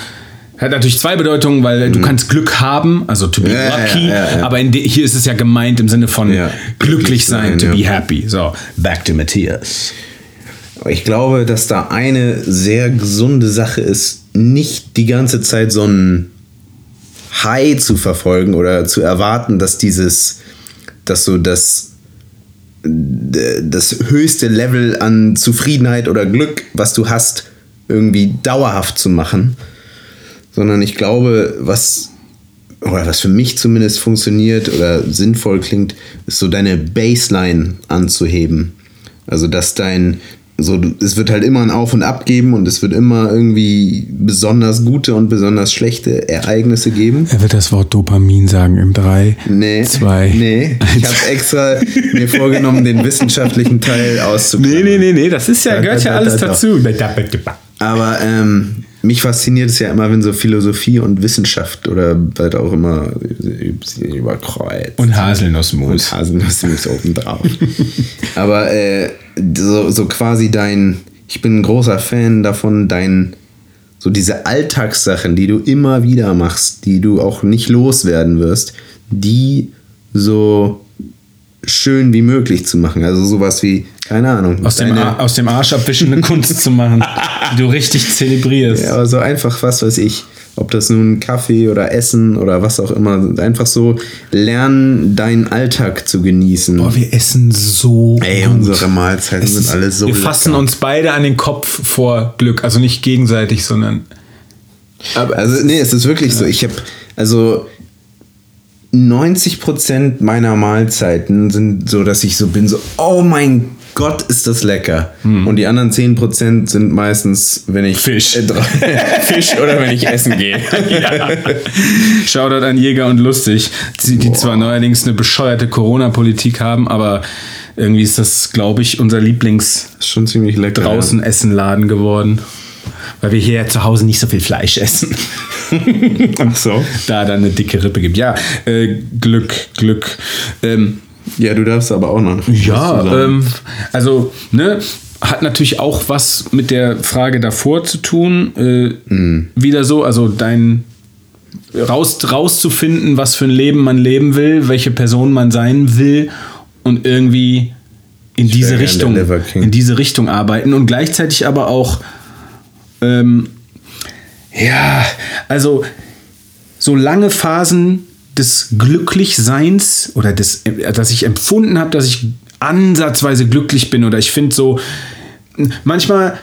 hat natürlich zwei Bedeutungen, weil du kannst Glück haben, also to be Mhm. Ja, ja, lucky, ja, ja. aber hier ist es ja gemeint im Sinne von Ja, glücklich sein, to ja. be happy. So, back to Matthias. Aber ich glaube, dass da eine sehr gesunde Sache ist, nicht die ganze Zeit so ein High zu verfolgen oder zu erwarten, dass dieses, dass so das, das höchste Level an Zufriedenheit oder Glück, was du hast, irgendwie dauerhaft zu machen. Sondern ich glaube, was, oder was für mich zumindest funktioniert oder sinnvoll klingt, ist so deine Baseline anzuheben. Also, dass dein, so, es wird halt immer ein Auf und Ab geben und es wird immer irgendwie besonders gute und besonders schlechte Ereignisse geben. Er wird das Wort Dopamin sagen in drei, Nee, zwei. nee. Ich habe extra mir vorgenommen, den wissenschaftlichen Teil auszuklammern. Nee, nee, nee, nee, das ist ja, Da, gehört ja da, alles da, da. dazu. Aber ähm, mich fasziniert es ja immer, wenn so Philosophie und Wissenschaft oder halt auch immer überkreuzt. Und Haselnussmus. Und Haselnussmus obendrauf. Aber äh, so, so quasi dein, ich bin ein großer Fan davon, dein, so diese Alltagssachen, die du immer wieder machst, die du auch nicht loswerden wirst, die so schön wie möglich zu machen. Also sowas wie, keine Ahnung. Aus dem, Ar- aus dem Arsch abwischen eine Kunst zu machen, die du richtig zelebrierst. Ja, aber so einfach, was weiß ich, ob das nun Kaffee oder Essen oder was auch immer, einfach so lernen, deinen Alltag zu genießen. Boah, wir essen so. Ey, gut. unsere Mahlzeiten Es sind alle so Wir fassen lecker. uns beide an den Kopf vor Glück. Also nicht gegenseitig, sondern. Aber also, nee, es ist wirklich so. Ich habe, also 90% meiner Mahlzeiten sind so, dass ich so bin, so, oh mein Gott, ist das lecker. Und die anderen 10% sind meistens, wenn ich Fisch. Äh, Fisch oder wenn ich essen gehe. Shoutout an Jäger und Lustig, die, die zwar neuerdings eine bescheuerte Corona-Politik haben, aber irgendwie ist das, glaube ich, unser Lieblings Ist schon ziemlich lecker. draußen Essenladen geworden. Weil wir hier ja zu Hause nicht so viel Fleisch essen. Ach so. da dann eine dicke Rippe gibt. Ja, äh, Glück, Glück. Ähm, Ja, du darfst aber auch noch. Ja, ähm, also, ne, hat natürlich auch was mit der Frage davor zu tun. Äh, Wieder so, also dein raus, rauszufinden, was für ein Leben man leben will, welche Person man sein will und irgendwie in diese gern Richtung, in diese Richtung arbeiten und gleichzeitig aber auch ähm, ja, also so lange Phasen des Glücklichseins oder des, dass ich empfunden habe, dass ich ansatzweise glücklich bin oder ich finde so, manchmal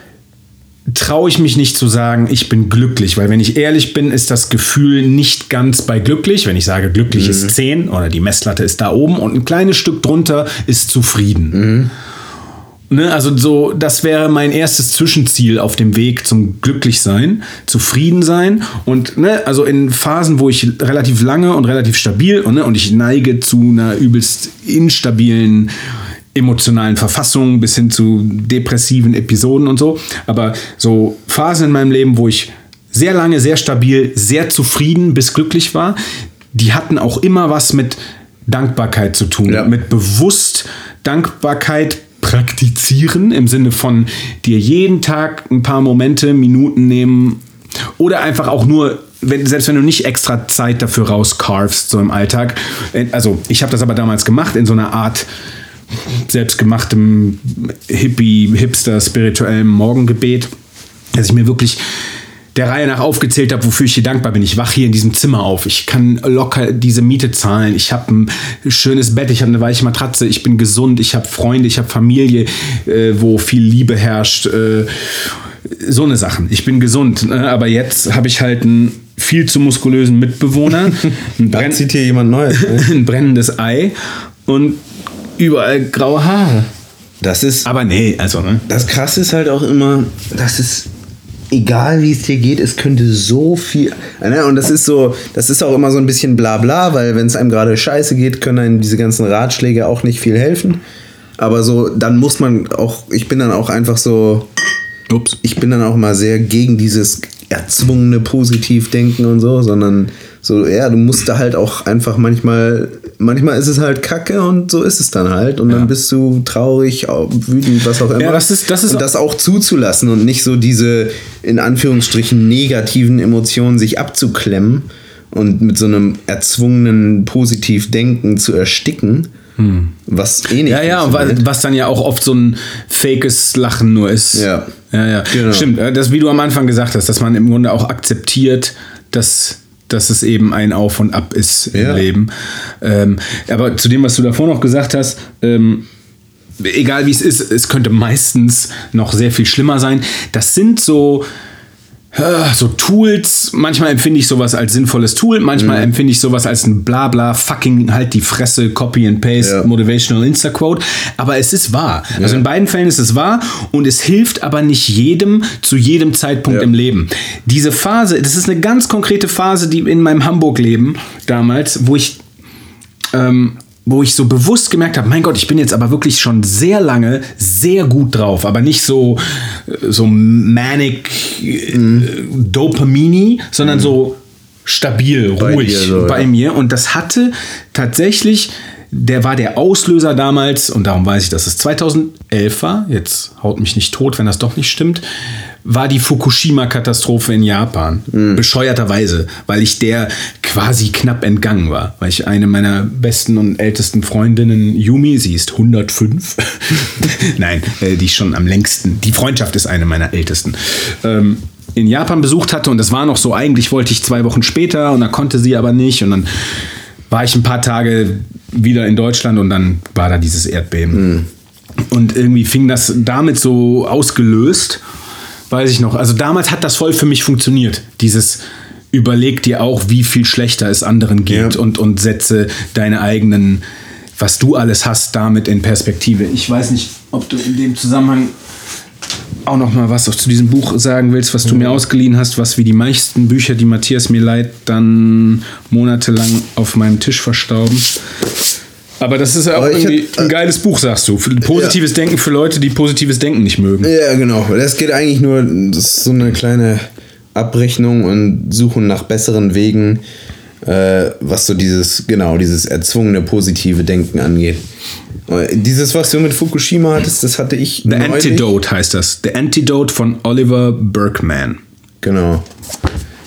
traue ich mich nicht zu sagen, ich bin glücklich, weil wenn ich ehrlich bin, ist das Gefühl nicht ganz bei glücklich. Wenn ich sage, glücklich ist 10 oder die Messlatte ist da oben und ein kleines Stück drunter ist zufrieden. Ne, also so, das wäre mein erstes Zwischenziel auf dem Weg zum Glücklichsein, zufrieden sein und ne, also in Phasen, wo ich relativ lange und relativ stabil und, ne, und ich neige zu einer übelst instabilen emotionalen Verfassung bis hin zu depressiven Episoden und so, aber so Phasen in meinem Leben, wo ich sehr lange, sehr stabil, sehr zufrieden bis glücklich war, die hatten auch immer was mit Dankbarkeit zu tun, Ja. mit bewusst Dankbarkeit praktizieren im Sinne von dir jeden Tag ein paar Momente, Minuten nehmen oder einfach auch nur wenn, selbst wenn du nicht extra Zeit dafür rauscarvst, so im Alltag. Also, ich habe das aber damals gemacht in so einer Art selbstgemachtem Hippie, Hipster, spirituellem Morgengebet, dass ich mir wirklich der Reihe nach aufgezählt habe, wofür ich hier dankbar bin. Ich wache hier in diesem Zimmer auf. Ich kann locker diese Miete zahlen. Ich habe ein schönes Bett. Ich habe eine weiche Matratze. Ich bin gesund. Ich habe Freunde. Ich habe Familie, äh, wo viel Liebe herrscht. Äh, so eine Sachen. Ich bin gesund. Ne? Aber jetzt habe ich halt einen viel zu muskulösen Mitbewohner. Ein, Da brenn zieht hier jemand Neues. Ne? ein brennendes Ei. Und überall graue Haare. Das ist. Aber nee, also, ne? Das Krasse ist halt auch immer, das ist egal wie es dir geht, es könnte so viel. Ne? Und das ist so, das ist auch immer so ein bisschen bla bla, weil wenn es einem gerade scheiße geht, können einem diese ganzen Ratschläge auch nicht viel helfen. Aber so, dann muss man auch, ich bin dann auch einfach so, Ups. ich bin dann auch mal sehr gegen dieses erzwungene Positivdenken und so, sondern so, ja, du musst da halt auch einfach manchmal, manchmal ist es halt kacke und so ist es dann halt und dann bist du traurig, au- wütend, was auch immer. Ja, das ist- das ist und das auch zuzulassen und nicht so diese, in Anführungsstrichen, negativen Emotionen sich abzuklemmen und mit so einem erzwungenen Positivdenken zu ersticken, was eh nicht Ja, ja, funktioniert. wa- was dann ja auch oft so ein fakes Lachen nur ist. Ja. Ja, ja. Genau. Stimmt, äh, das, wie du am Anfang gesagt hast, dass man im Grunde auch akzeptiert, dass, dass es eben ein Auf und Ab ist im Ja. Leben. Ähm, aber zu dem, was du davor noch gesagt hast, ähm, egal wie es ist, es könnte meistens noch sehr viel schlimmer sein. Das sind so. Äh, So Tools, manchmal empfinde ich sowas als sinnvolles Tool, manchmal empfinde ich sowas als ein Blabla, fucking halt die Fresse, Copy and Paste, Ja. Motivational Insta-Quote. Aber es ist wahr. Also in beiden Fällen ist es wahr und es hilft aber nicht jedem zu jedem Zeitpunkt Ja. im Leben. Diese Phase, das ist eine ganz konkrete Phase, die in meinem Hamburg-Leben damals, wo ich ähm, wo ich so bewusst gemerkt habe, mein Gott, ich bin jetzt aber wirklich schon sehr lange sehr gut drauf, aber nicht so äh, so manic äh, Dopamini, sondern so stabil, Bei ruhig dir so, bei ja. mir und das hatte tatsächlich der war der Auslöser damals und darum weiß ich, dass es 2011 war. Jetzt haut mich nicht tot, wenn das doch nicht stimmt. War die Fukushima-Katastrophe in Japan. Bescheuerterweise, weil ich der quasi knapp entgangen war. Weil ich eine meiner besten und ältesten Freundinnen, Yumi, sie ist 105. Nein, äh, die ist schon am längsten. Die Freundschaft ist eine meiner ältesten. Ähm, in Japan besucht hatte und das war noch so, eigentlich wollte ich zwei Wochen später und da konnte sie aber nicht und dann war ich ein paar Tage wieder in Deutschland und dann war da dieses Erdbeben. Und irgendwie fing das damit so ausgelöst, weiß ich noch. Also damals hat das voll für mich funktioniert. Dieses überleg dir auch, wie viel schlechter es anderen geht Ja. und, und setze deine eigenen, was du alles hast, damit in Perspektive. Ich weiß nicht, ob du in dem Zusammenhang auch noch mal was zu diesem Buch sagen willst, was du mir ausgeliehen hast, was wie die meisten Bücher, die Matthias mir leiht, dann monatelang auf meinem Tisch verstauben. Aber das ist ja auch irgendwie hätt- ein geiles Buch, sagst du. Positives Denken für Leute, die positives Denken nicht mögen. Ja, genau. Das geht eigentlich nur, das ist so eine kleine Abrechnung und Suchen nach besseren Wegen, äh, was so dieses, genau, dieses erzwungene positive Denken angeht. Äh, Dieses, was du mit Fukushima hattest, das hatte ich The Antidote heißt das. The Antidote von Oliver Berkman. Genau.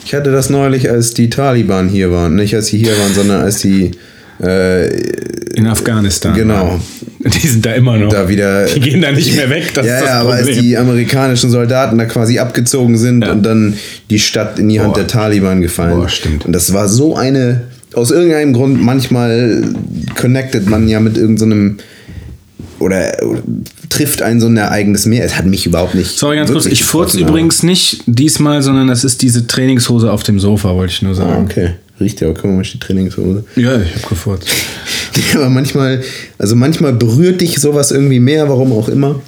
Ich hatte das neulich, als die Taliban hier waren. Nicht als sie hier waren, sondern als die äh, In Afghanistan. Genau. Die sind da immer noch. da wieder. Die gehen da nicht mehr weg. Das ja, ist das ja, aber als Problem. die amerikanischen Soldaten da quasi abgezogen sind Ja. und dann die Stadt in die Hand Boah. der Taliban gefallen. Boah, stimmt. Und das war so eine. Aus irgendeinem Grund, manchmal connectet man ja mit irgendeinem. oder, oder trifft ein so ein Ereignis mehr. Es hat mich überhaupt nicht. Sorry, ganz kurz. Ich furze übrigens nicht diesmal, sondern das ist diese Trainingshose auf dem Sofa, wollte ich nur Ah, sagen. okay. Riecht ja, guck mal, die Trainingshose. Ja, ich habe gefurzt. Aber manchmal, also manchmal berührt dich sowas irgendwie mehr, warum auch immer.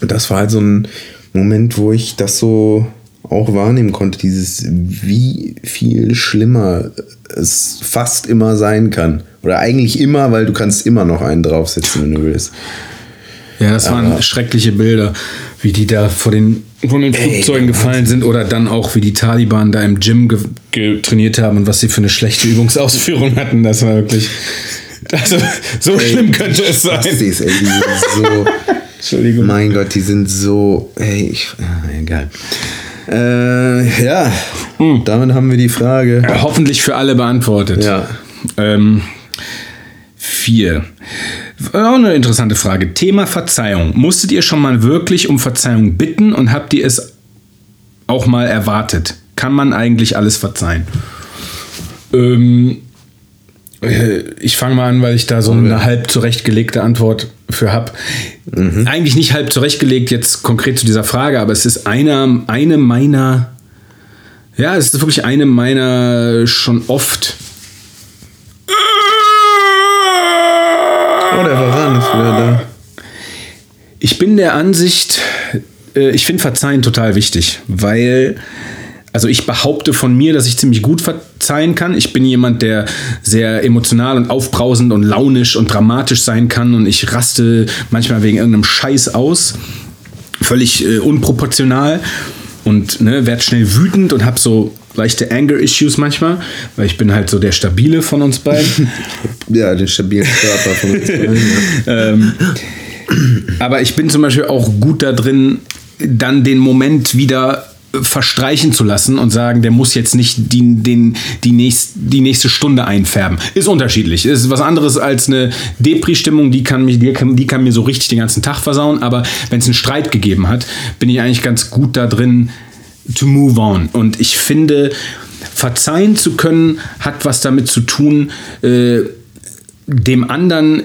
Und das war halt so ein Moment, wo ich das so auch wahrnehmen konnte, dieses, wie viel schlimmer es fast immer sein kann. Oder eigentlich immer, weil du kannst immer noch einen draufsetzen, wenn du willst. Ja, das waren schreckliche Bilder, wie die da vor den, von den Flugzeugen gefallen sind oder dann auch, wie die Taliban da im Gym ge trainiert haben und was sie für eine schlechte Übungsausführung hatten. Das war wirklich. Also, so schlimm könnte es sein. Spastis, ey, die sind so. Entschuldigung. Mein Gott, die sind so. Ey, ich. ah, egal. Äh, ja, damit haben wir die Frage. Äh, Hoffentlich für alle beantwortet. Ja. Ähm, vier. Auch eine interessante Frage. Thema Verzeihung. Musstet ihr schon mal wirklich um Verzeihung bitten und habt ihr es auch mal erwartet? Kann man eigentlich alles verzeihen? Ähm, äh, ich fange mal an, weil ich da so eine halb zurechtgelegte Antwort für habe. Eigentlich nicht halb zurechtgelegt jetzt konkret zu dieser Frage, aber es ist eine, eine meiner, ja, es ist wirklich eine meiner schon oft Oh, der Varan ist wieder da. Ich bin der Ansicht, äh, ich finde Verzeihen total wichtig, weil, also ich behaupte von mir, dass ich ziemlich gut verzeihen kann. Ich bin jemand, der sehr emotional und aufbrausend und launisch und dramatisch sein kann und ich raste manchmal wegen irgendeinem Scheiß aus. Völlig äh, unproportional und ne, werde schnell wütend und habe so leichte Anger-Issues manchmal, weil ich bin halt so der Stabile von uns beiden. Ja, den stabilen Körper von uns beiden. Ähm, aber ich bin zum Beispiel auch gut da drin, dann den Moment wieder verstreichen zu lassen und sagen, der muss jetzt nicht die, den, die, nächst, die nächste Stunde einfärben. Ist unterschiedlich. Ist was anderes als eine Depri-Stimmung, die kann, mich, die, kann, die kann mir so richtig den ganzen Tag versauen. Aber wenn es einen Streit gegeben hat, bin ich eigentlich ganz gut da drin, to move on. Und ich finde, verzeihen zu können, hat was damit zu tun, äh, dem anderen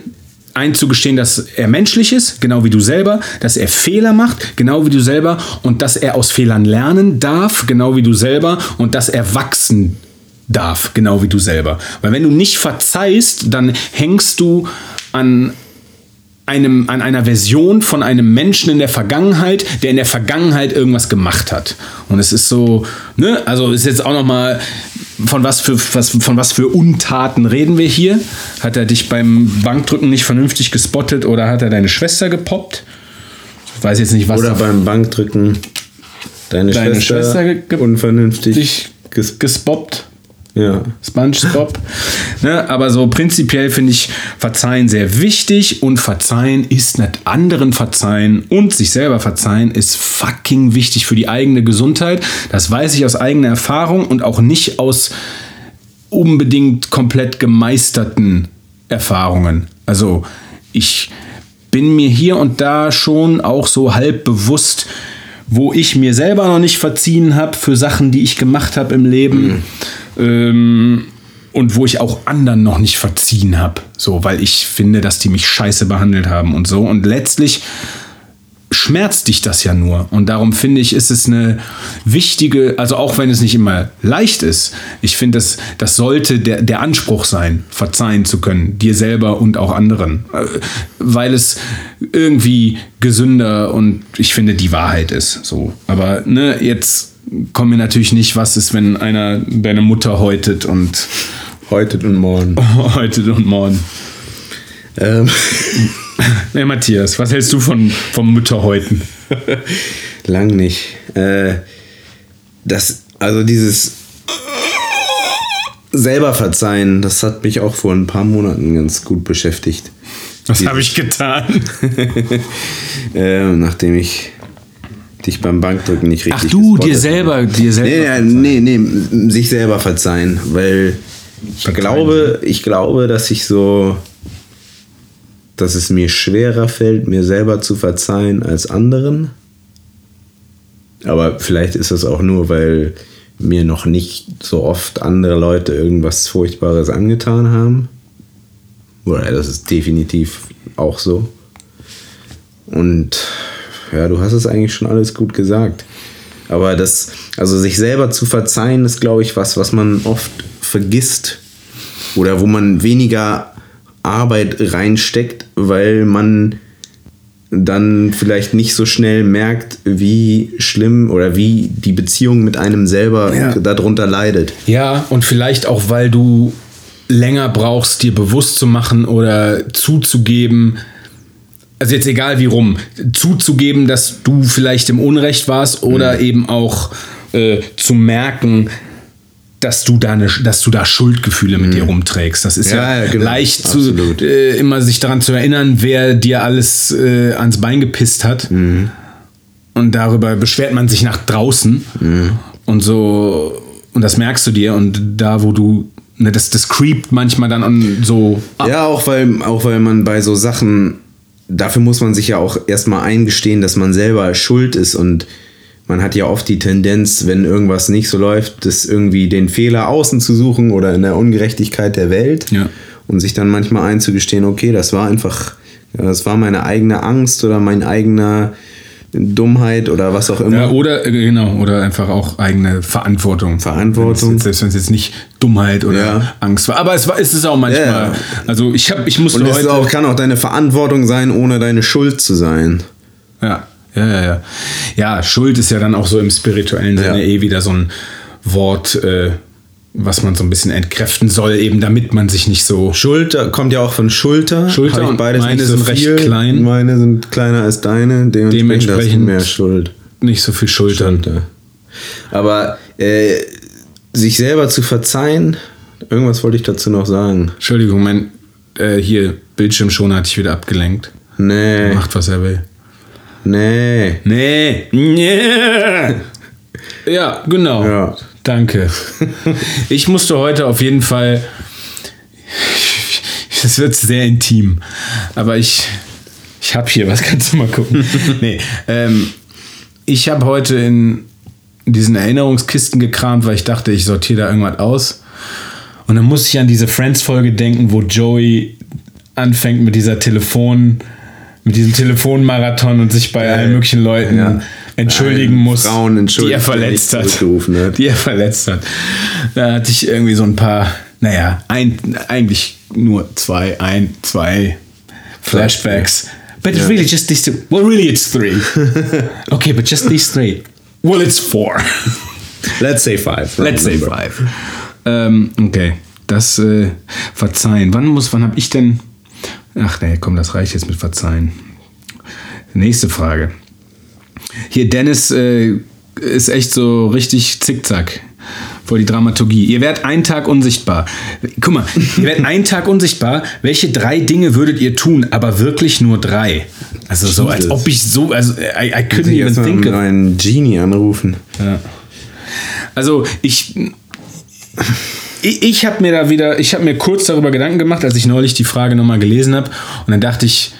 einzugestehen, dass er menschlich ist, genau wie du selber, dass er Fehler macht, genau wie du selber und dass er aus Fehlern lernen darf, genau wie du selber und dass er wachsen darf, genau wie du selber. Weil wenn du nicht verzeihst, dann hängst du an einem, an einer Version von einem Menschen in der Vergangenheit, der in der Vergangenheit irgendwas gemacht hat. Und es ist so, ne, also ist jetzt auch noch mal von was für was, von was für Untaten reden wir hier? Hat er dich beim Bankdrücken nicht vernünftig gespottet oder hat er deine Schwester gepoppt? Ich weiß jetzt nicht, was Oder beim Bankdrücken deine, Deine Schwester, Schwester unvernünftig ges gespoppt. Ja. SpongeBob. ne, aber so prinzipiell finde ich Verzeihen sehr wichtig und Verzeihen ist nicht anderen verzeihen und sich selber verzeihen ist fucking wichtig für die eigene Gesundheit. Das weiß ich aus eigener Erfahrung und auch nicht aus unbedingt komplett gemeisterten Erfahrungen. Also ich bin mir hier und da schon auch so halb bewusst, wo ich mir selber noch nicht verziehen habe für Sachen, die ich gemacht habe im Leben. Ähm, und wo ich auch anderen noch nicht verziehen habe. So, weil ich finde, dass die mich scheiße behandelt haben und so. Und letztlich schmerzt dich das ja nur. Und darum finde ich, ist es eine wichtige, also auch wenn es nicht immer leicht ist, ich finde, das, das sollte der, der Anspruch sein, verzeihen zu können, dir selber und auch anderen. Äh, Weil es irgendwie gesünder und ich finde die Wahrheit ist. So. Aber ne, jetzt kommen wir natürlich nicht, was ist, wenn einer deine Mutter häutet und Heute und morgen. häutet und morgen. Ähm, Ja, Matthias, was hältst du von, vom Mütterhäuten? lang nicht. Äh, das, also dieses selber verzeihen, das hat mich auch vor ein paar Monaten ganz gut beschäftigt. Was habe ich getan? Äh, nachdem ich dich beim Bankdrücken nicht richtig Ach du, gespottet dir habe. selber, dir Nee, selber. nee, nee, nee, sich selber verzeihen, weil ich Verzeihen. glaube, ich glaube, dass ich so, dass es mir schwerer fällt, mir selber zu verzeihen als anderen. Aber vielleicht ist das auch nur, weil mir noch nicht so oft andere Leute irgendwas Furchtbares angetan haben. Oder das ist definitiv auch so. Und ja, du hast es eigentlich schon alles gut gesagt. Aber das, also sich selber zu verzeihen, ist, glaube ich, was, was man oft vergisst. Oder wo man weniger Arbeit reinsteckt, weil man dann vielleicht nicht so schnell merkt, wie schlimm oder wie die Beziehung mit einem selber Ja. darunter leidet. Ja, und vielleicht auch, weil du länger brauchst, dir bewusst zu machen oder zuzugeben, also jetzt egal wie rum, zuzugeben, dass du vielleicht im Unrecht warst oder eben auch äh, zu merken, dass du da, eine, dass du da Schuldgefühle mit dir rumträgst. Das ist ja, Ja, genau. leicht zu, äh, immer sich daran zu erinnern, wer dir alles äh, ans Bein gepisst hat. Und darüber beschwert man sich nach draußen. Und so, und das merkst du dir. Und da, wo du, ne, das, das creept manchmal dann an so ab. Ja, auch weil, auch weil man bei so Sachen, dafür muss man sich ja auch erstmal eingestehen, dass man selber schuld ist und man hat ja oft die Tendenz, wenn irgendwas nicht so läuft, das irgendwie den Fehler außen zu suchen oder in der Ungerechtigkeit der Welt Ja. und sich dann manchmal einzugestehen, okay, das war einfach, ja, das war meine eigene Angst oder mein eigener Dummheit oder was auch immer. Ja, oder, äh, genau, oder einfach auch eigene Verantwortung. Verantwortung. Es jetzt- Selbst wenn es jetzt nicht Dummheit oder Ja. Angst war. Aber es, war, es ist auch manchmal. Ja. Also ich habe, ich musste und es heute. auch, kann auch deine Verantwortung sein, ohne deine Schuld zu sein. Ja, ja, ja, ja. Ja, Schuld ist ja dann auch so im spirituellen Sinne Ja. eh wieder so ein Wort, äh, was man so ein bisschen entkräften soll, eben damit man sich nicht so. Schulter kommt ja auch von Schulter. Schulter ich und meine sind recht klein. Meine sind kleiner als deine. Dementsprechend, Dementsprechend mehr Schuld. Nicht so viel Schultern. Schulter. Aber äh, sich selber zu verzeihen, irgendwas wollte ich dazu noch sagen. Entschuldigung, mein äh, hier Bildschirmschoner hat dich wieder abgelenkt. Nee, Macht, was er will. Nee. Nee. nee. Ja, genau. Ja. Danke. Ich musste heute auf jeden Fall. Das wird sehr intim. Aber ich. Ich habe hier was, kannst du mal gucken. nee. Ähm, ich habe heute in diesen Erinnerungskisten gekramt, weil ich dachte, ich sortiere da irgendwas aus. Und dann muss ich an diese Friends-Folge denken, wo Joey anfängt mit dieser Telefon, mit diesem Telefonmarathon und sich bei allen möglichen Leuten ja. entschuldigen Allen muss, Frauen entschuldigt, die er er verletzt hat. hat. Die er verletzt hat. Da hatte ich irgendwie so ein paar, naja, ein, eigentlich nur zwei, ein, zwei Flashbacks. But really just these two. Well, really it's three. okay, but just these three. Well, it's four. Let's say five. Let's say five. Ähm, okay, das äh, Verzeihen. Wann muss, wann habe ich denn? Ach nee, komm, das reicht jetzt mit Verzeihen. Nächste Frage. Hier, Dennis äh, ist echt so richtig zickzack. Voll die Dramaturgie. Ihr werdet einen Tag unsichtbar. Guck mal, ihr werdet einen Tag unsichtbar. Welche drei Dinge würdet ihr tun? Aber wirklich nur drei. Also so, als ob ich so, also I, I couldn't Ich even think einen Genie anrufen. ja. Also ich, ich, ich habe mir da wieder, ich habe mir kurz darüber Gedanken gemacht, als ich neulich die Frage nochmal gelesen habe. Und dann dachte ich,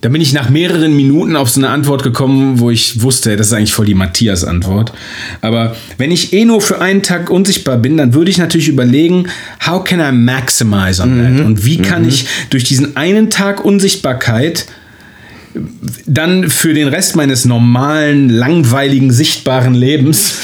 da bin ich nach mehreren Minuten auf so eine Antwort gekommen, wo ich wusste, das ist eigentlich voll die Matthias-Antwort. Aber wenn ich eh nur für einen Tag unsichtbar bin, dann würde ich natürlich überlegen, how can I maximize on that? Und wie kann ich durch diesen einen Tag Unsichtbarkeit dann für den Rest meines normalen, langweiligen, sichtbaren Lebens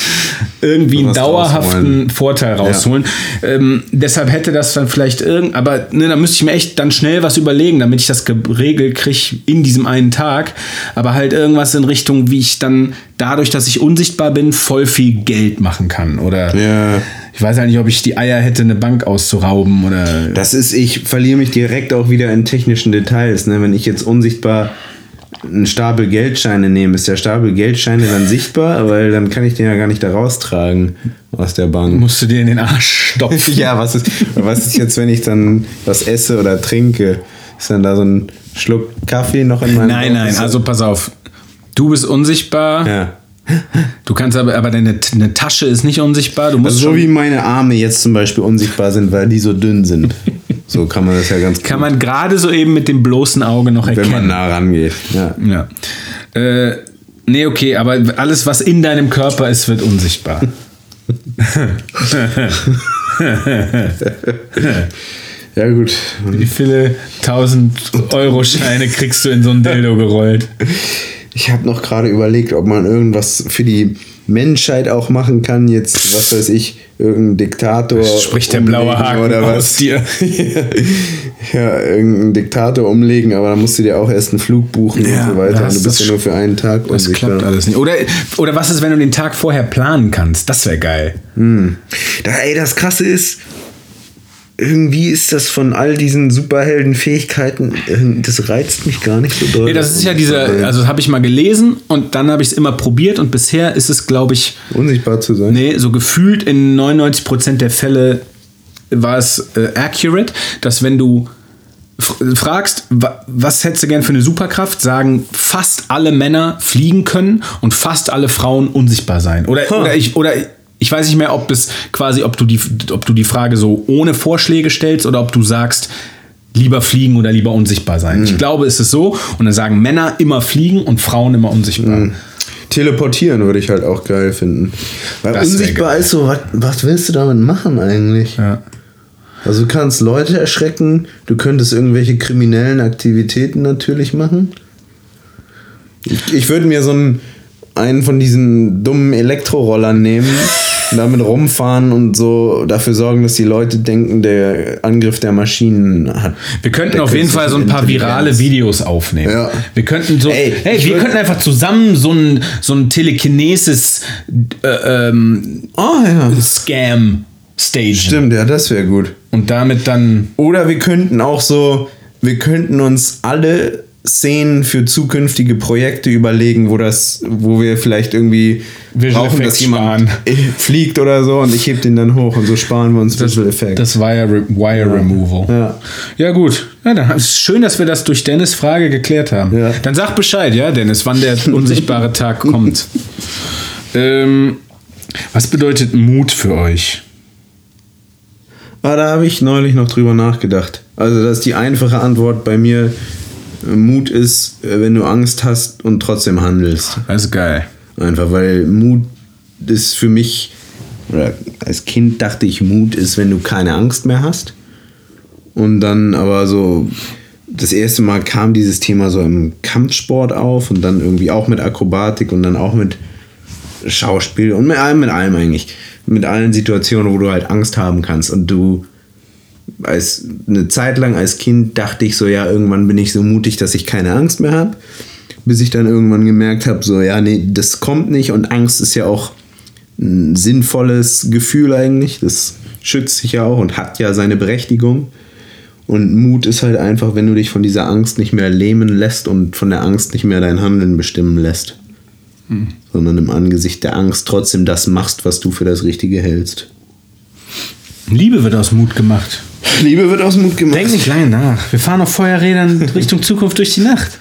irgendwie einen dauerhaften rausholen. Vorteil rausholen. Ähm, deshalb hätte das dann vielleicht irgend, aber ne, da müsste ich mir echt dann schnell was überlegen, damit ich das geregelt kriege in diesem einen Tag. Aber halt irgendwas in Richtung, wie ich dann dadurch, dass ich unsichtbar bin, voll viel Geld machen kann. Oder Ja. ich weiß ja nicht, ob ich die Eier hätte, eine Bank auszurauben oder. Das ist, ich verliere mich direkt auch wieder in technischen Details. Ne? Wenn ich jetzt unsichtbar einen Stapel Geldscheine nehme, ist der Stapel Geldscheine dann sichtbar, weil dann kann ich den ja gar nicht da raustragen aus der Bank. Musst du dir in den Arsch stopfen. ja, was ist, was ist jetzt, wenn ich dann was esse oder trinke? Ist dann da so ein Schluck Kaffee noch in meinem Nein, nein, also pass auf. Du bist unsichtbar. Ja. Du kannst aber, aber deine eine Tasche ist nicht unsichtbar. Du musst Also so wie meine Arme jetzt zum Beispiel unsichtbar sind, weil die so dünn sind. So kann man das ja ganz kann man gerade so eben mit dem bloßen Auge noch wenn man erkennen. nah rangeht. Ja. Ja. Äh, nee, okay, aber alles, was in deinem Körper ist, wird unsichtbar. ja, gut. Wie viele 1000 Euro Scheine kriegst du in so ein Dildo gerollt? Ich habe noch gerade überlegt, ob man irgendwas für die Menschheit auch machen kann. Jetzt, was weiß ich, irgendein Diktator. Spricht der blaue Haken oder aus was. dir. ja, irgendeinen Diktator umlegen, aber dann musst du dir auch erst einen Flug buchen Ja, und so weiter. das- Und du bist ja nur für einen Tag Das klappt alles nicht. Oder, oder was ist, wenn du den Tag vorher planen kannst? Das wäre geil. Da, ey, das Krasse ist, irgendwie ist das von all diesen Superheldenfähigkeiten, äh, das reizt mich gar nicht so doll. Nee, das ist ja dieser, also das habe ich mal gelesen und dann habe ich es immer probiert und bisher ist es, glaube ich, unsichtbar zu sein. nee, so gefühlt in 99% der Fälle war es äh, accurate, dass wenn du fragst, wa was hättest du gern für eine Superkraft, sagen fast alle Männer fliegen können und fast alle Frauen unsichtbar sein. Oder, oder ich, oder ich weiß nicht mehr, ob es quasi, ob du die, ob du die Frage so ohne Vorschläge stellst oder ob du sagst, lieber fliegen oder lieber unsichtbar sein. Mhm. Ich glaube, es ist so. Und dann sagen Männer immer fliegen und Frauen immer unsichtbar. Mhm. Teleportieren würde ich halt auch geil finden. Weil Das unsichtbar ist so, was, was willst du damit machen eigentlich? Ja. Also du kannst Leute erschrecken, du könntest irgendwelche kriminellen Aktivitäten natürlich machen. Ich, ich würde mir so einen, einen von diesen dummen Elektrorollern nehmen, damit rumfahren und so dafür sorgen, dass die Leute denken, der Angriff der Maschinen hat. Wir könnten auf jeden Fall so ein paar virale. Videos aufnehmen. Ja. Wir könnten so, Ey, hey, wir könnten einfach zusammen so ein, so ein Telekinesis äh, ähm, Ah ja. Scam stagen. Stimmt, ja, das wäre gut. Und damit dann. Oder wir könnten auch so, wir könnten uns alle Szenen für zukünftige Projekte überlegen, wo das, wo wir vielleicht irgendwie Visual brauchen, Effects dass jemand fliegt oder so und ich heb den dann hoch und so sparen wir uns Visual Effects. Das Wire, Re Wire Removal. Ja. Ja, gut. Ja, dann ist schön, dass wir das durch Dennis Frage geklärt haben. Ja. Dann sag Bescheid, ja, Dennis, wann der unsichtbare Tag kommt. Ähm, was bedeutet Mut für euch? Ah, da habe ich neulich noch drüber nachgedacht. Also, das ist die einfache Antwort bei mir. Mut ist, äh, wenn du Angst hast und trotzdem handelst. Das ist geil. Einfach, weil Mut ist für mich, oder als Kind dachte ich, Mut ist, wenn du keine Angst mehr hast. Und dann aber so, das erste Mal kam dieses Thema so im Kampfsport auf und dann irgendwie auch mit Akrobatik und dann auch mit Schauspiel und mit allem, mit allem eigentlich. Mit allen Situationen, wo du halt Angst haben kannst. Und du, als eine Zeit lang als Kind dachte ich so, ja, irgendwann bin ich so mutig, dass ich keine Angst mehr habe. Bis ich dann irgendwann gemerkt habe, so, ja, nee, das kommt nicht. Und Angst ist ja auch ein sinnvolles Gefühl eigentlich. Das schützt sich ja auch und hat ja seine Berechtigung. Und Mut ist halt einfach, wenn du dich von dieser Angst nicht mehr lähmen lässt und von der Angst nicht mehr dein Handeln bestimmen lässt. Sondern im Angesicht der Angst trotzdem das machst, was du für das Richtige hältst. Liebe wird aus Mut gemacht. Liebe wird aus Mut gemacht. Denk nicht lange nach. Wir fahren auf Feuerrädern Richtung Zukunft durch die Nacht.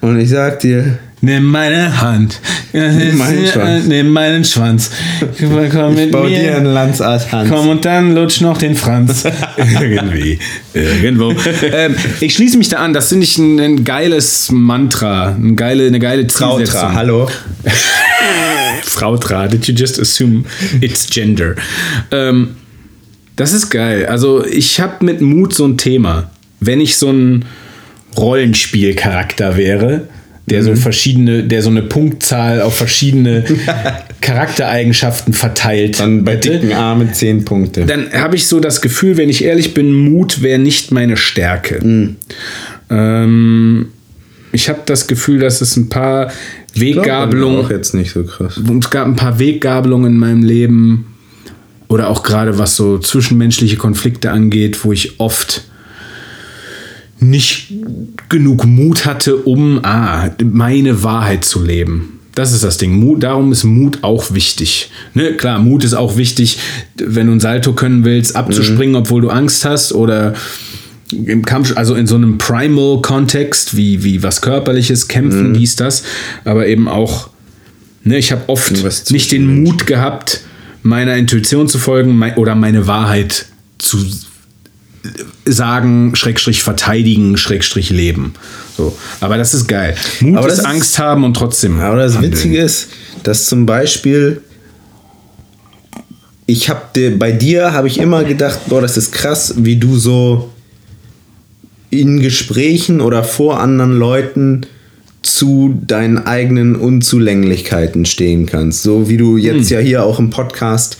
Und ich sag dir, Nimm meine Hand. Nimm meinen Schwanz. Nimm meinen Schwanz. Komm mit ich bau mir. dir einen Lanz aus Hans. Komm und dann lutsch noch den Franz. Irgendwie. Irgendwo. ähm, ich schließe mich da an. Das finde ich ein, ein geiles Mantra. Eine geile, eine geile Trautra, Zielsetzung. hallo. Frautra. Did you just assume it's gender? Ähm, das ist geil. Also ich habe mit Mut so ein Thema. Wenn ich so ein Rollenspielcharakter wäre, der Mhm. so verschiedene, der so eine Punktzahl auf verschiedene Charaktereigenschaften verteilt. Dann bei dicken Armen 10 Punkte. dann habe ich so das Gefühl, wenn ich ehrlich bin, Mut wäre nicht meine Stärke. Mhm. Ähm, ich habe das Gefühl, dass es ein paar Weggabelungen Auch jetzt nicht so krass. es gab ein paar Weggabelungen in meinem Leben oder auch gerade was so zwischenmenschliche Konflikte angeht, wo ich oft nicht genug Mut hatte, um ah, meine Wahrheit zu leben. Das ist das Ding. Mut, darum ist Mut auch wichtig. Ne? Klar, Mut ist auch wichtig, wenn du ein Salto können willst, abzuspringen, obwohl du Angst hast oder im Kampf, also in so einem Primal-Kontext, wie, wie was Körperliches, Kämpfen, dies, das, aber eben auch, ne, ich habe oft nicht den Mut gehabt, meiner Intuition zu folgen mei- oder meine Wahrheit zu sagen, Schrägstrich verteidigen, Schrägstrich leben. So. Aber das ist geil. Mut Aber das ist ist- Angst haben und trotzdem. Aber das handeln. Witzige ist, dass zum Beispiel ich habe bei dir habe ich immer gedacht, boah, das ist krass, wie du so in Gesprächen oder vor anderen Leuten zu deinen eigenen Unzulänglichkeiten stehen kannst. So wie du jetzt ja hier auch im Podcast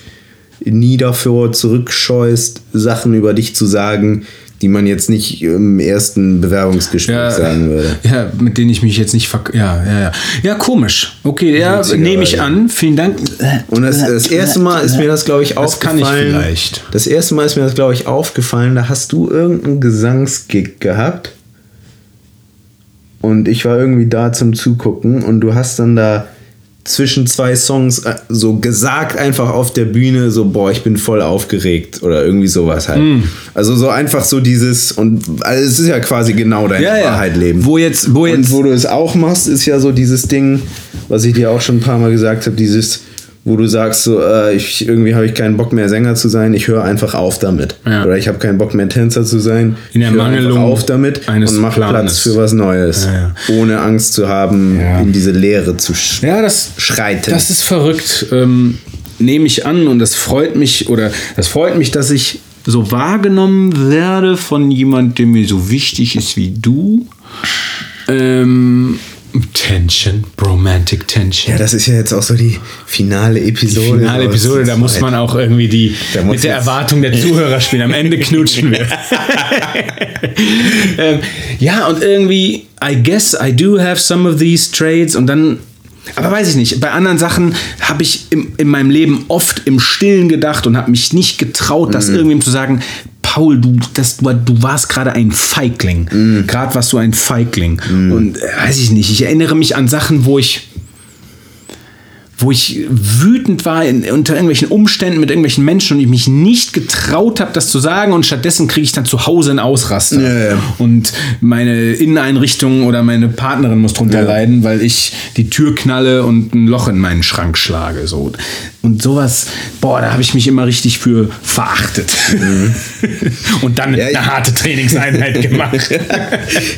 nie davor zurückscheust, Sachen über dich zu sagen, die man jetzt nicht im ersten Bewerbungsgespräch Ja, sagen würde. ja, mit denen ich mich jetzt nicht verk ja, ja, ja. Ja, komisch. Okay, ja, nehme ich an. Vielen Dank. Und das, das erste Mal ist mir das, glaube ich, Das kann aufgefallen. ich vielleicht. Das erste Mal ist mir das, glaube ich, aufgefallen. Da hast du irgendeinen Gesangsgig gehabt. Und ich war irgendwie da zum Zugucken. Und du hast dann da zwischen zwei Songs äh, so gesagt, einfach auf der Bühne, so, boah, ich bin voll aufgeregt. Oder irgendwie sowas halt. Hm. Also so einfach so dieses. Und also es ist ja quasi genau deine Ja, ja. Wahrheit leben. Wo jetzt, wo Und jetzt. wo du es auch machst, ist ja so dieses Ding, was ich dir auch schon ein paar Mal gesagt habe, dieses, wo du sagst, so, äh, ich, irgendwie habe ich keinen Bock mehr Sänger zu sein, ich höre einfach auf damit. Ja. Oder ich habe keinen Bock mehr Tänzer zu sein, In der ich höre einfach auf damit und mach Planes. Platz für was Neues. Ja, Ohne Angst zu haben, Ja. in diese Leere zu sch Ja, das schreiten. Das ist verrückt. Ähm, Nehme ich an und das freut mich oder das freut mich, dass ich so wahrgenommen werde von jemand, der mir so wichtig ist wie du. Ähm, Tension, Romantic Tension. ja, das ist ja jetzt auch so die finale Episode. Finale so Episode, da muss man auch irgendwie die mit der Erwartung der Zuhörer spielen. Am Ende knutschen wir. ähm, ja, und irgendwie, I guess I do have some of these traits und dann. Aber weiß ich nicht, bei anderen Sachen habe ich im, in meinem Leben oft im Stillen gedacht und habe mich nicht getraut, das irgendwem zu sagen, Paul, du, das, du, du warst gerade ein Feigling. Gerade warst du ein Feigling. Und äh, weiß ich nicht, ich erinnere mich an Sachen, wo ich wo ich wütend war in, unter irgendwelchen Umständen mit irgendwelchen Menschen und ich mich nicht getraut habe, das zu sagen und stattdessen kriege ich dann zu Hause einen Ausraster. Ja, ja. Und meine Inneneinrichtung oder meine Partnerin muss drunter leiden, weil ich die Tür knalle und ein Loch in meinen Schrank schlage. So. Und sowas, boah, da habe ich mich immer richtig für verachtet. und dann Mhm. Ja, ich- eine harte Trainingseinheit gemacht.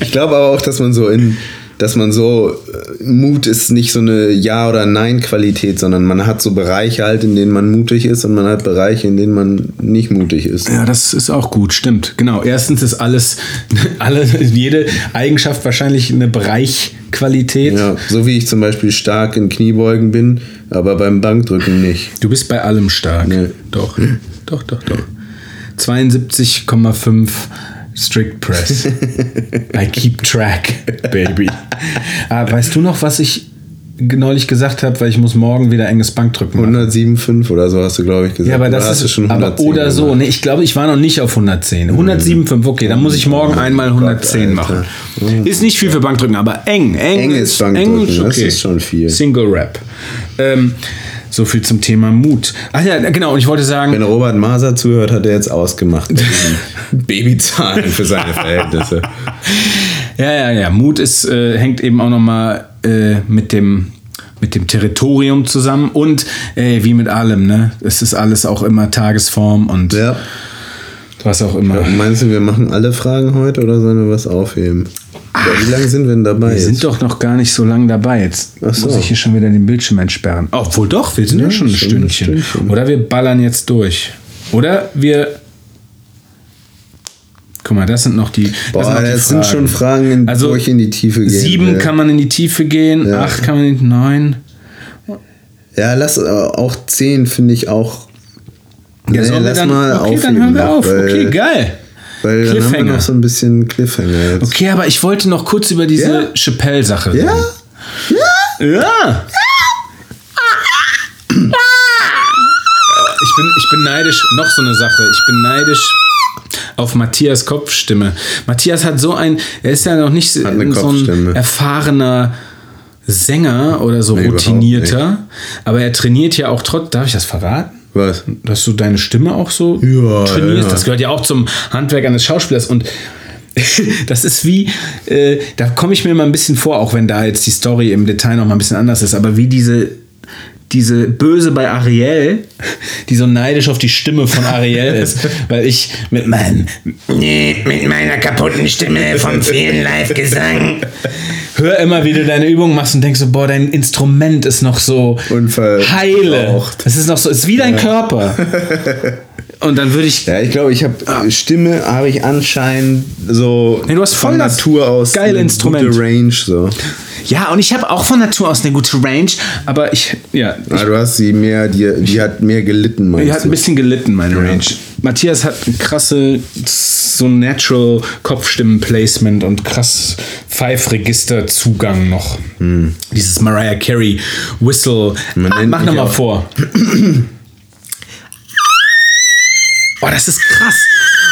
Ich glaube aber auch, dass man so in, dass man so, äh, Mut ist nicht so eine Ja- oder Nein-Qualität, sondern man hat so Bereiche halt, in denen man mutig ist und man hat Bereiche, in denen man nicht mutig ist. Ja, das ist auch gut, stimmt. Genau. Erstens ist alles, alle, jede Eigenschaft wahrscheinlich eine Bereichqualität. Ja, so wie ich zum Beispiel stark in Kniebeugen bin, aber beim Bankdrücken nicht. Du bist bei allem stark. Nee. Doch, doch, doch, doch. 72,5 Strict Press. I keep track, baby. Ah, weißt du noch, was ich neulich gesagt habe, weil ich muss morgen wieder enges Bankdrücken machen. 107,5 oder so hast du, glaube ich, gesagt. Ja, aber Oder das du ist schon aber 110 oder so. gemacht? Nee, ich glaube, ich war noch nicht auf 110. 107,5, okay, dann muss ich morgen einmal 110 Alter. machen. Ist nicht viel für Bankdrücken, aber eng. Eng, Eng ist Bankdrücken, das ist schon viel. Single Rap. Ähm, So viel zum Thema Mut. Ach ja, genau, und ich wollte sagen, Wenn Robert Maser zuhört, hat er jetzt ausgemacht. Babyzahlen für seine Verhältnisse. Ja, ja, ja. Mut ist, äh, hängt eben auch nochmal äh, mit dem mit dem Territorium zusammen und äh, wie mit allem, ne? Es ist alles auch immer Tagesform und Ja. Was auch immer. Meinst du, wir machen alle Fragen heute oder sollen wir was aufheben? Ja, wie lange sind wir denn dabei? Wir jetzt? sind doch noch gar nicht so lange dabei. Jetzt Ach so. muss ich hier schon wieder den Bildschirm entsperren. Obwohl doch, wir sind ja, Ja, schon ein schon ein Stündchen. Stündchen. Oder wir ballern jetzt durch. Oder wir. Guck mal, das sind noch die. Boah, das, sind, noch die das sind schon Fragen, in, Also, wo ich in die Tiefe gehe. Sieben will. kann man in die Tiefe gehen, Ja. acht kann man in neun. Ja, lass äh, auch zehn finde ich auch. Ja, Nee, lass dann, mal okay, dann aufheben hören wir auf. weil- okay, geil. Weil dann haben wir noch so ein bisschen Cliffhanger jetzt. Okay, aber ich wollte noch kurz über diese Ja. Chappelle-Sache reden. Ja? Ja. Ich bin, ich bin neidisch, noch so eine Sache. Ich bin neidisch auf Matthias Kopfstimme. Matthias hat so ein, er ist ja noch nicht so ein erfahrener Sänger oder so Nee, routinierter, aber er trainiert ja auch trotz, darf ich das verraten? Was? Dass du deine Stimme auch so Ja, trainierst. ja. Das gehört ja auch zum Handwerk eines Schauspielers und das ist wie, äh, da komme ich mir mal ein bisschen vor, auch wenn da jetzt die Story im Detail noch mal ein bisschen anders ist, aber wie diese, diese Böse bei Ariel, die so neidisch auf die Stimme von Ariel ist, weil ich mit meinem, Nee, mit meiner kaputten Stimme vom vielen Live-Gesang. Hör immer, wie du deine Übungen machst und denkst so, boah, dein Instrument ist noch so Unverbraucht. heile. Es ist noch so, es ist wie dein Körper. Und dann würde ich Ja, ich glaube, ich habe Stimme habe ich anscheinend so Nee, du hast voll von das Natur aus geile eine Instrument. gute Range so. Ja, und ich habe auch von Natur aus eine gute Range, aber ich, ja, ich, Ah, du hast sie mehr, die, die hat mehr gelitten, meinst die hat ein bisschen gelitten, meine Range. Matthias hat ein krasse, so Natural Kopfstimmen-Placement und krass Pfeifregister-Zugang noch. Dieses Mariah Carey Whistle. Man Ah, mach nochmal vor. Boah, das ist krass.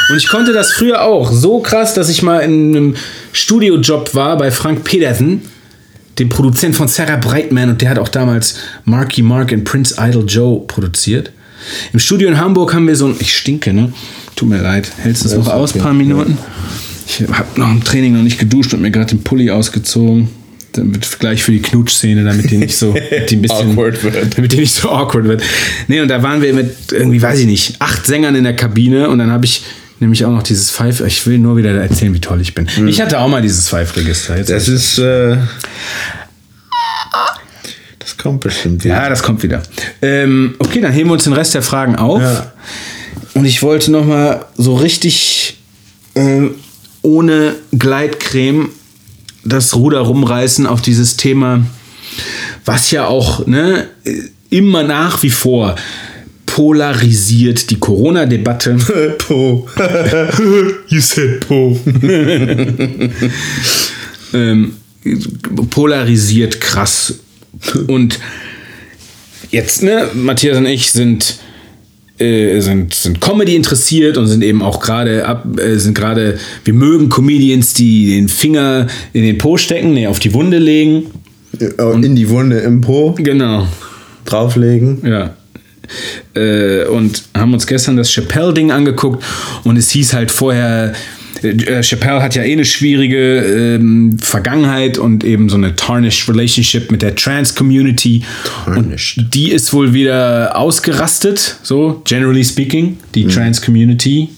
Und ich konnte das früher auch. So krass, dass ich mal in einem Studiojob war bei Frank Pedersen, dem Produzent von Sarah Brightman. Und der hat auch damals Marky Mark und Prince Idol Joe produziert. Im Studio in Hamburg haben wir so ein. Ich stinke, ne? Tut mir leid. Hältst du es noch aus, okay. paar Minuten? Ich habe noch im Training noch nicht geduscht und mir gerade den Pulli ausgezogen. Wird gleich für die Knutschszene, damit die nicht so damit die ein bisschen Awkward wird. damit die nicht so awkward wird. Nee, und da waren wir mit irgendwie, weiß ich nicht, acht Sängern in der Kabine und dann habe ich nämlich auch noch dieses Pfeif. Ich will nur wieder erzählen, wie toll ich bin. Ich hatte auch mal dieses Pfeifregister. Jetzt Das ist äh, das kommt bestimmt wieder. Ja, das kommt wieder. Ähm, okay, dann heben wir uns den Rest der Fragen auf. Ja. Und ich wollte noch mal so richtig ähm, ohne Gleitcreme das Ruder rumreißen auf dieses Thema, was ja auch ne, immer nach wie vor polarisiert die Corona-Debatte. Po. You said Po. ähm, polarisiert krass. Und jetzt, ne, Matthias und ich sind, äh, sind, sind Comedy interessiert und sind eben auch gerade ab, äh, sind gerade, wir mögen Comedians, die den Finger in den Po stecken, nee, auf die Wunde legen. in die Wunde im Po Genau. drauflegen. Ja. Äh, und haben uns gestern das Chappelle-Ding angeguckt und es hieß halt vorher, äh, Chappelle hat ja eh eine schwierige ähm, Vergangenheit und eben so eine tarnished Relationship mit der Trans-Community. Tarnished. Und die ist wohl wieder ausgerastet, so generally speaking, die Trans-Community.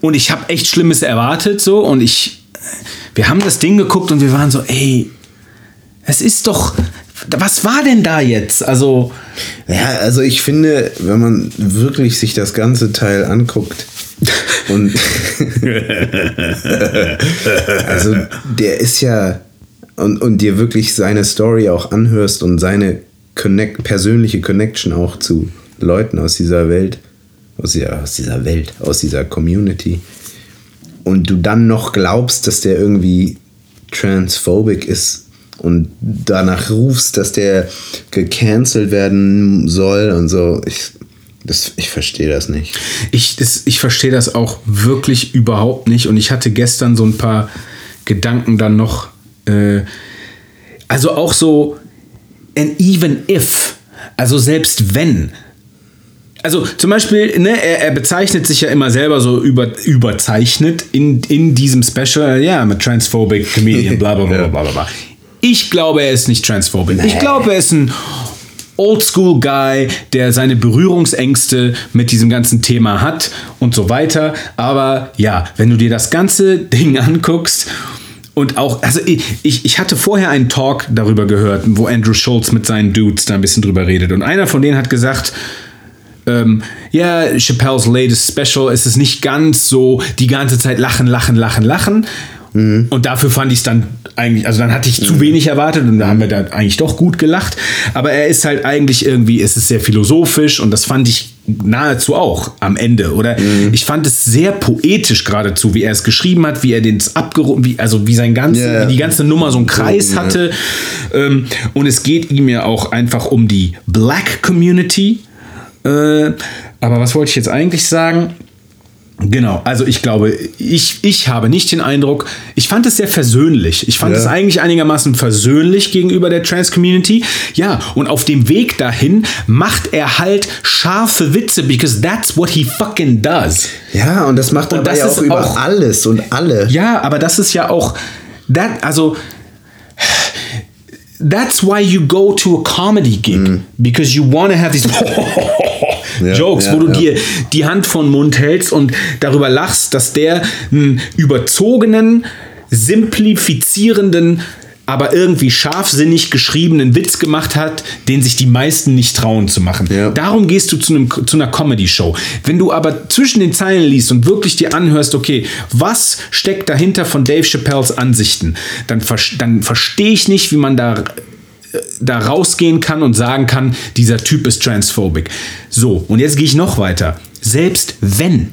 Und ich habe echt Schlimmes erwartet, so und ich, wir haben das Ding geguckt und wir waren so, ey, es ist doch, was war denn da jetzt? Also, Ja, also ich finde, wenn man wirklich sich das ganze Teil anguckt und also der ist ja und, und dir wirklich seine Story auch anhörst und seine connect, persönliche Connection auch zu Leuten aus dieser Welt, aus dieser, aus dieser Welt, aus dieser Community und du dann noch glaubst, dass der irgendwie transphobic ist und danach rufst, dass der gecancelt werden soll und so. Ich, das, ich verstehe das nicht. ich, das, ich verstehe das auch wirklich überhaupt nicht. Und ich hatte gestern so ein paar Gedanken dann noch. Äh, also auch so, and even if. also selbst wenn, also zum Beispiel, ne, er, er bezeichnet sich ja immer selber so über, überzeichnet in, in diesem Special, ja, mit transphobic Comedian, bla bla bla bla bla. Ich glaube, er ist nicht transphobic. Ich glaube, er ist ein Oldschool Guy, der seine Berührungsängste mit diesem ganzen Thema hat und so weiter. Aber ja, wenn du dir das ganze Ding anguckst und auch, also ich, ich hatte vorher einen Talk darüber gehört, wo Andrew Schultz mit seinen Dudes da ein bisschen drüber redet. Und einer von denen hat gesagt, ähm, ja, Chappelle's latest Special, es ist nicht ganz so die ganze Zeit lachen, lachen, lachen, lachen. Und dafür fand ich es dann eigentlich, also dann hatte ich zu wenig erwartet und da haben wir da eigentlich doch gut gelacht. Aber er ist halt eigentlich irgendwie, es ist sehr philosophisch und das fand ich nahezu auch am Ende. Oder ich fand es sehr poetisch geradezu, wie er es geschrieben hat, wie er den abgerundet, wie, also wie sein ganze, Ja. wie die ganze Nummer so einen Kreis hatte. Ähm, und es geht ihm ja auch einfach um die Black Community. Äh, aber was wollte ich jetzt eigentlich sagen? Genau, also ich glaube, ich, ich habe nicht den Eindruck, ich fand es sehr versöhnlich. Ich fand Ja. es eigentlich einigermaßen versöhnlich gegenüber der Trans-Community. Ja, und auf dem Weg dahin macht er halt scharfe Witze, because that's what he fucking does. Ja, und das macht Und aber das ja ist auch über auch- alles und alle. Ja, aber das ist ja auch, that, also, that's why you go to a comedy gig, because you want to have these Jokes, ja, wo du ja. dir die Hand vor den Mund hältst und darüber lachst, dass der einen überzogenen, simplifizierenden, aber irgendwie scharfsinnig geschriebenen Witz gemacht hat, den sich die meisten nicht trauen zu machen. Ja. Darum gehst du zu, einem, zu einer Comedy-Show. Wenn du aber zwischen den Zeilen liest und wirklich dir anhörst, okay, was steckt dahinter von Dave Chappelles Ansichten, dann, dann verstehe ich nicht, wie man da da rausgehen kann und sagen kann, dieser Typ ist transphobic. So, und jetzt gehe ich noch weiter. Selbst wenn.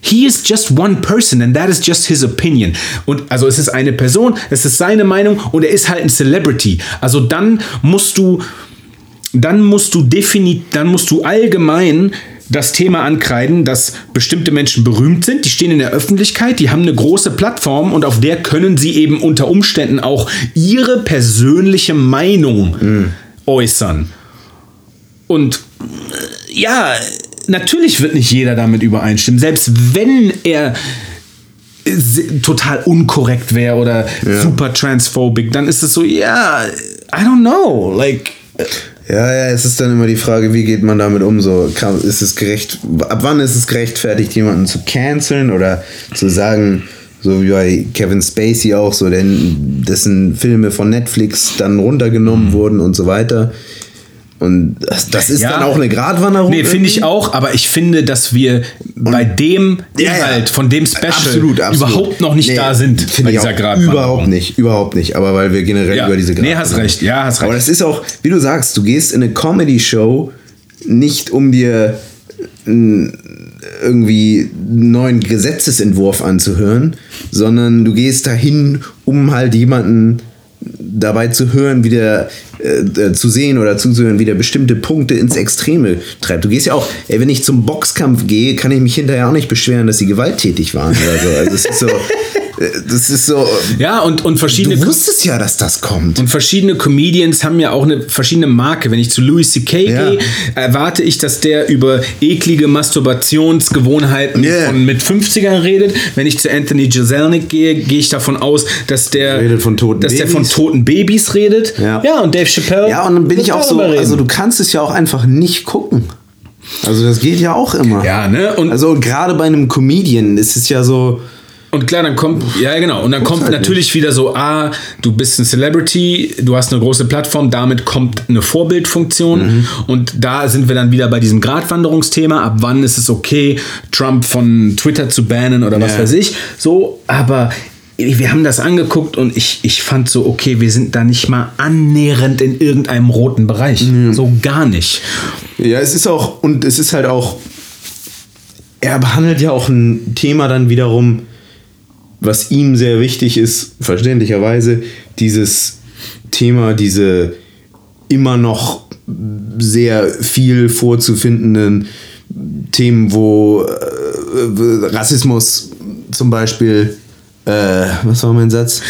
He is just one person and that is just his opinion. Und also es ist eine Person, es ist seine Meinung und er ist halt ein Celebrity. Also dann musst du dann musst du definitiv, dann musst du allgemein das Thema ankreiden, dass bestimmte Menschen berühmt sind, die stehen in der Öffentlichkeit, die haben eine große Plattform und auf der können sie eben unter Umständen auch ihre persönliche Meinung äußern. Und äh, ja, natürlich wird nicht jeder damit übereinstimmen, selbst wenn er äh, total unkorrekt wäre oder super transphobic, dann ist es so, ja, I don't know, like Ja, ja, es ist dann immer die Frage, wie geht man damit um? So, ist es gerecht, ab wann ist es gerechtfertigt, jemanden zu canceln oder zu sagen, so wie bei Kevin Spacey auch, so, denn dessen Filme von Netflix dann runtergenommen wurden und so weiter. Und das, das ist. Ja. dann auch eine Gratwanderung. Nee, finde ich auch, aber ich finde, dass wir bei dem Ja. Inhalt von dem Special Absolut, absolut. überhaupt noch nicht Nee, da sind Finde bei ich dieser auch Gratwanderung. Überhaupt nicht, überhaupt nicht. Aber weil wir generell Ja. über diese Nee, hast recht. Ja, hast Aber recht. das ist auch, wie du sagst, du gehst in eine Comedy-Show nicht um dir irgendwie einen neuen Gesetzesentwurf anzuhören, sondern du gehst dahin, um halt jemanden dabei zu hören, wie der äh, äh, zu sehen oder zuzuhören, wie der bestimmte Punkte ins Extreme treibt. Du gehst ja auch, ey, wenn ich zum Boxkampf gehe, kann ich mich hinterher auch nicht beschweren, dass sie gewalttätig waren oder so. Also es ist so, äh, das ist so. Ja, und, und verschiedene Du wusstest ja, dass das kommt. Und verschiedene Comedians haben ja auch eine verschiedene Marke. Wenn ich zu Louis C.K. Ja. gehe, erwarte ich, dass der über eklige Masturbationsgewohnheiten Yeah. von mit 50ern redet. Wenn ich zu Anthony Jeselnik gehe, gehe ich davon aus, dass der, Redet von toten dass der von Babys. toten Babys redet. Ja. ja und Dave Chappelle. Ja, und dann bin ich auch so, also du kannst es ja auch einfach nicht gucken. Also das geht ja auch immer. Ja, ne? Und, Also gerade bei einem Comedian ist es ja so, und klar, dann kommt, ja genau, und dann kommt halt natürlich wieder so, ah, du bist ein Celebrity, du hast eine große Plattform, damit kommt eine Vorbildfunktion Mhm. und da sind wir dann wieder bei diesem Gratwanderungsthema, ab wann ist es okay, Trump von Twitter zu bannen oder was Ja. weiß ich, so, aber wir haben das angeguckt und ich, ich fand so, okay, wir sind da nicht mal annähernd in irgendeinem roten Bereich, Mhm. so gar nicht. Ja, es ist auch, und es ist halt auch, er behandelt ja auch ein Thema dann wiederum, was ihm sehr wichtig ist, verständlicherweise, dieses Thema, diese immer noch sehr viel vorzufindenden Themen, wo äh, Rassismus zum Beispiel, äh, was war mein Satz?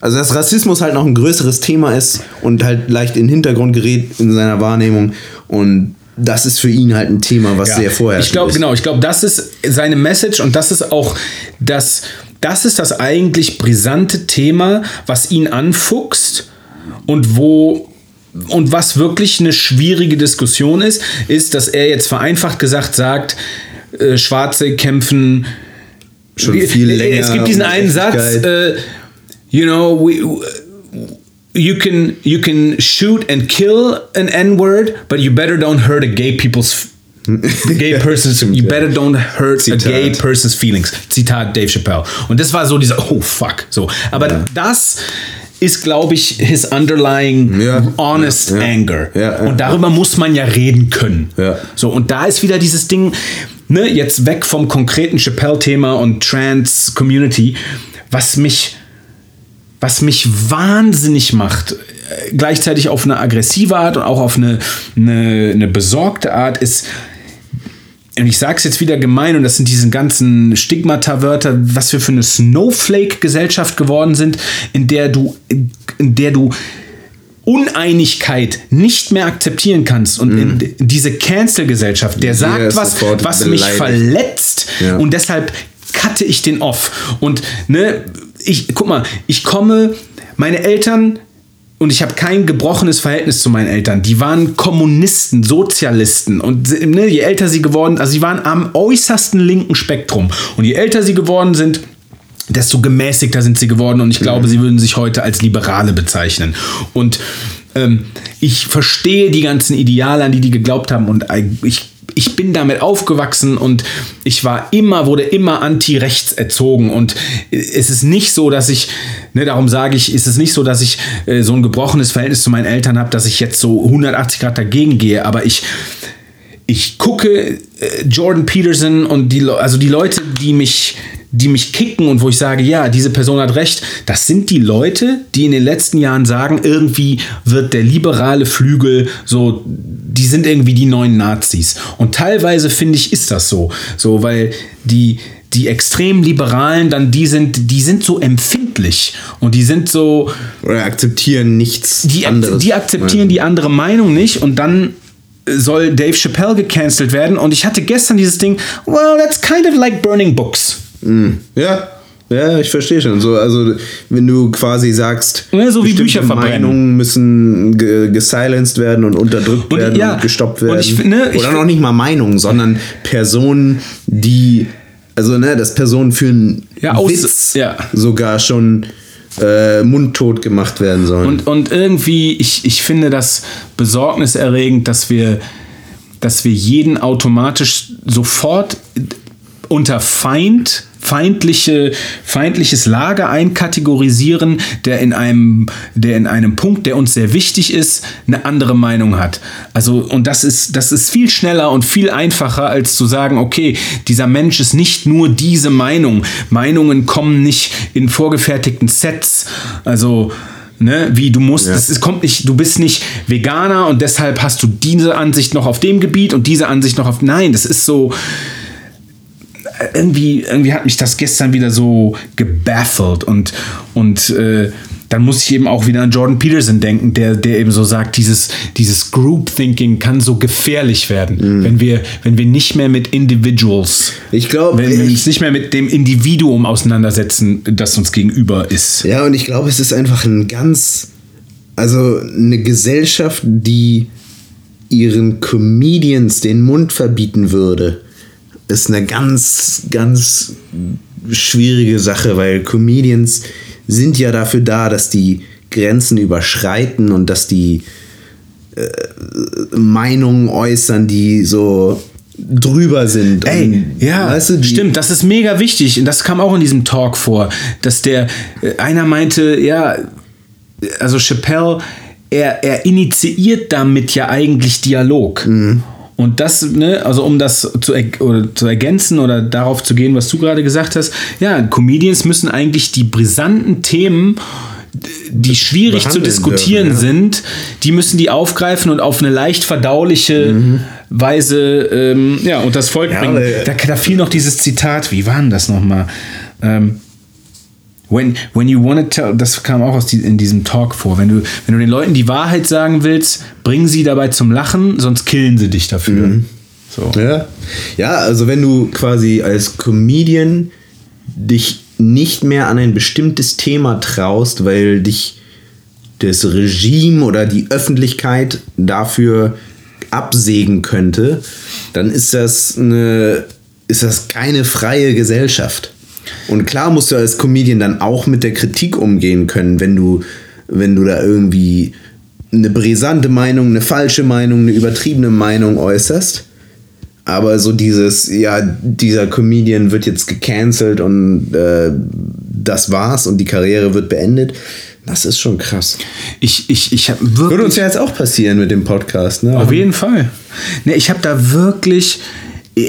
Also dass Rassismus halt noch ein größeres Thema ist und halt leicht in den Hintergrund gerät in seiner Wahrnehmung Und das ist für ihn halt ein Thema, was sehr vorher Ich glaube, genau, ich glaube, das ist seine Message und das ist auch das, das ist das eigentlich brisante Thema, was ihn anfuchst und wo und was wirklich eine schwierige Diskussion ist, ist, dass er jetzt vereinfacht gesagt sagt, äh, Schwarze kämpfen Schon viel länger Es gibt diesen einen Satz, äh, you know, we, you can you can shoot and kill an N-word, but you better don't hurt a gay people's the gay person's Stimmt, you ja. better don't hurt Zitat. a gay person's feelings. Zitat Dave Chappelle. Und das war so dieser oh fuck so, aber das ist glaube ich his underlying Ja, honest ja, ja. anger. Ja, ja. und darüber muss man ja reden können. Ja. So und da ist wieder dieses Ding ne, jetzt weg vom konkreten Chappelle Thema und Trans Community, was mich was mich wahnsinnig macht, äh, gleichzeitig auf eine aggressive Art und auch auf eine, eine, eine besorgte Art, ist, und ich sage es jetzt wieder gemein, und das sind diese ganzen Stigmata-Wörter, was wir für eine Snowflake-Gesellschaft geworden sind, in der du, in der du Uneinigkeit nicht mehr akzeptieren kannst und in diese Cancel-Gesellschaft, der sagt ist was, was mich beleidigt. verletzt Ja. und deshalb cutte ich den off. Und ne, ich, guck mal, ich komme, meine Eltern, und ich habe kein gebrochenes Verhältnis zu meinen Eltern. Die waren Kommunisten, Sozialisten. Und ne, je älter sie geworden, also sie waren am äußersten linken Spektrum. Und je älter sie geworden sind, desto gemäßigter sind sie geworden. Und ich glaube, sie würden sich heute als Liberale bezeichnen. Und ähm, ich verstehe die ganzen Ideale, an die die geglaubt haben. Und ich ich bin damit aufgewachsen und ich war immer, wurde immer anti-rechts erzogen. Und es ist nicht so, dass ich, ne, darum sage ich, ist es nicht so, dass ich äh, so ein gebrochenes Verhältnis zu meinen Eltern habe, dass ich jetzt so 180 Grad dagegen gehe. Aber ich, ich gucke äh, Jordan Peterson und die, also die Leute, die mich, die mich kicken und wo ich sage, ja, diese Person hat recht, das sind die Leute, die in den letzten Jahren sagen, irgendwie wird der liberale Flügel so, die sind irgendwie die neuen Nazis. Und teilweise finde ich, ist das so. So, weil die, die extrem Liberalen dann die sind, die sind so empfindlich und die sind so, Oder akzeptieren nichts die, anderes. die akzeptieren die andere Meinung nicht und dann soll Dave Chappelle gecancelt werden und ich hatte gestern dieses Ding, well, that's kind of like burning books. Ja, ja, ich verstehe schon. So, also, wenn du quasi sagst, Ja, so wie Bücher verbrennen. Meinungen müssen ge gesilenced werden und unterdrückt Und, werden ja, und gestoppt und werden. ich finde- ich Oder find- noch nicht mal Meinungen, sondern Personen, die, also, ne, dass Personen für einen Ja, Witz ja. sogar schon äh, mundtot gemacht werden sollen. Und, und irgendwie, ich, ich finde das besorgniserregend, dass wir, dass wir jeden automatisch sofort unter Feind, feindliche, feindliches Lager einkategorisieren, der in einem, der in einem Punkt, der uns sehr wichtig ist, eine andere Meinung hat. Also, und das ist, das ist viel schneller und viel einfacher, als zu sagen, okay, dieser Mensch ist nicht nur diese Meinung. Meinungen kommen nicht in vorgefertigten Sets. Also, Ne, wie du musst, das ist, kommt nicht, du bist nicht Veganer und deshalb hast du diese Ansicht noch auf dem Gebiet und diese Ansicht noch auf. Nein, das ist so. Irgendwie, irgendwie hat mich das gestern wieder so gebaffelt und, und äh, dann muss ich eben auch wieder an Jordan Peterson denken, der, der eben so sagt, dieses, dieses Group Thinking kann so gefährlich werden, wenn, wir, wenn wir nicht mehr mit Individuals, Ich glaube, wenn wir uns nicht mehr mit dem Individuum auseinandersetzen, das uns gegenüber ist. Ja, und ich glaube, es ist einfach ein ganz, also eine Gesellschaft, die ihren Comedians den Mund verbieten würde, ist eine ganz, ganz schwierige Sache, weil Comedians sind ja dafür da, dass die Grenzen überschreiten und dass die äh, Meinungen äußern, die so drüber sind. Ey, und, ja, weißt du, stimmt, das ist mega wichtig und das kam auch in diesem Talk vor, dass der äh, einer meinte, ja, also Chappelle, er, er initiiert damit ja eigentlich Dialog. Mhm. Und das, ne, also um das zu, er, oder zu ergänzen oder darauf zu gehen, was du gerade gesagt hast, ja, Comedians müssen eigentlich die brisanten Themen, die schwierig zu diskutieren dürfen, ja. sind, die müssen die aufgreifen und auf eine leicht verdauliche Weise, ähm, ja, und das Volk Ja, bringen. Da, da fiel noch dieses Zitat, wie war denn das nochmal? Ähm, When, when you want to tell, das kam auch aus die, in diesem Talk vor. Wenn du, wenn du den Leuten die Wahrheit sagen willst, bring sie dabei zum Lachen, sonst killen sie dich dafür. So. Ja. ja, also wenn du quasi als Comedian dich nicht mehr an ein bestimmtes Thema traust, weil dich das Regime oder die Öffentlichkeit dafür absägen könnte, dann ist das eine ist das keine freie Gesellschaft. Und klar musst du als Comedian dann auch mit der Kritik umgehen können, wenn du wenn du da irgendwie eine brisante Meinung, eine falsche Meinung, eine übertriebene Meinung äußerst. Aber so dieses, ja, dieser Comedian wird jetzt gecancelt und äh, das war's und die Karriere wird beendet, das ist schon krass. Ich, ich, ich habe wirklich. Würde uns ja jetzt auch passieren mit dem Podcast, ne? Auf jeden Fall. Ne, ich habe da wirklich.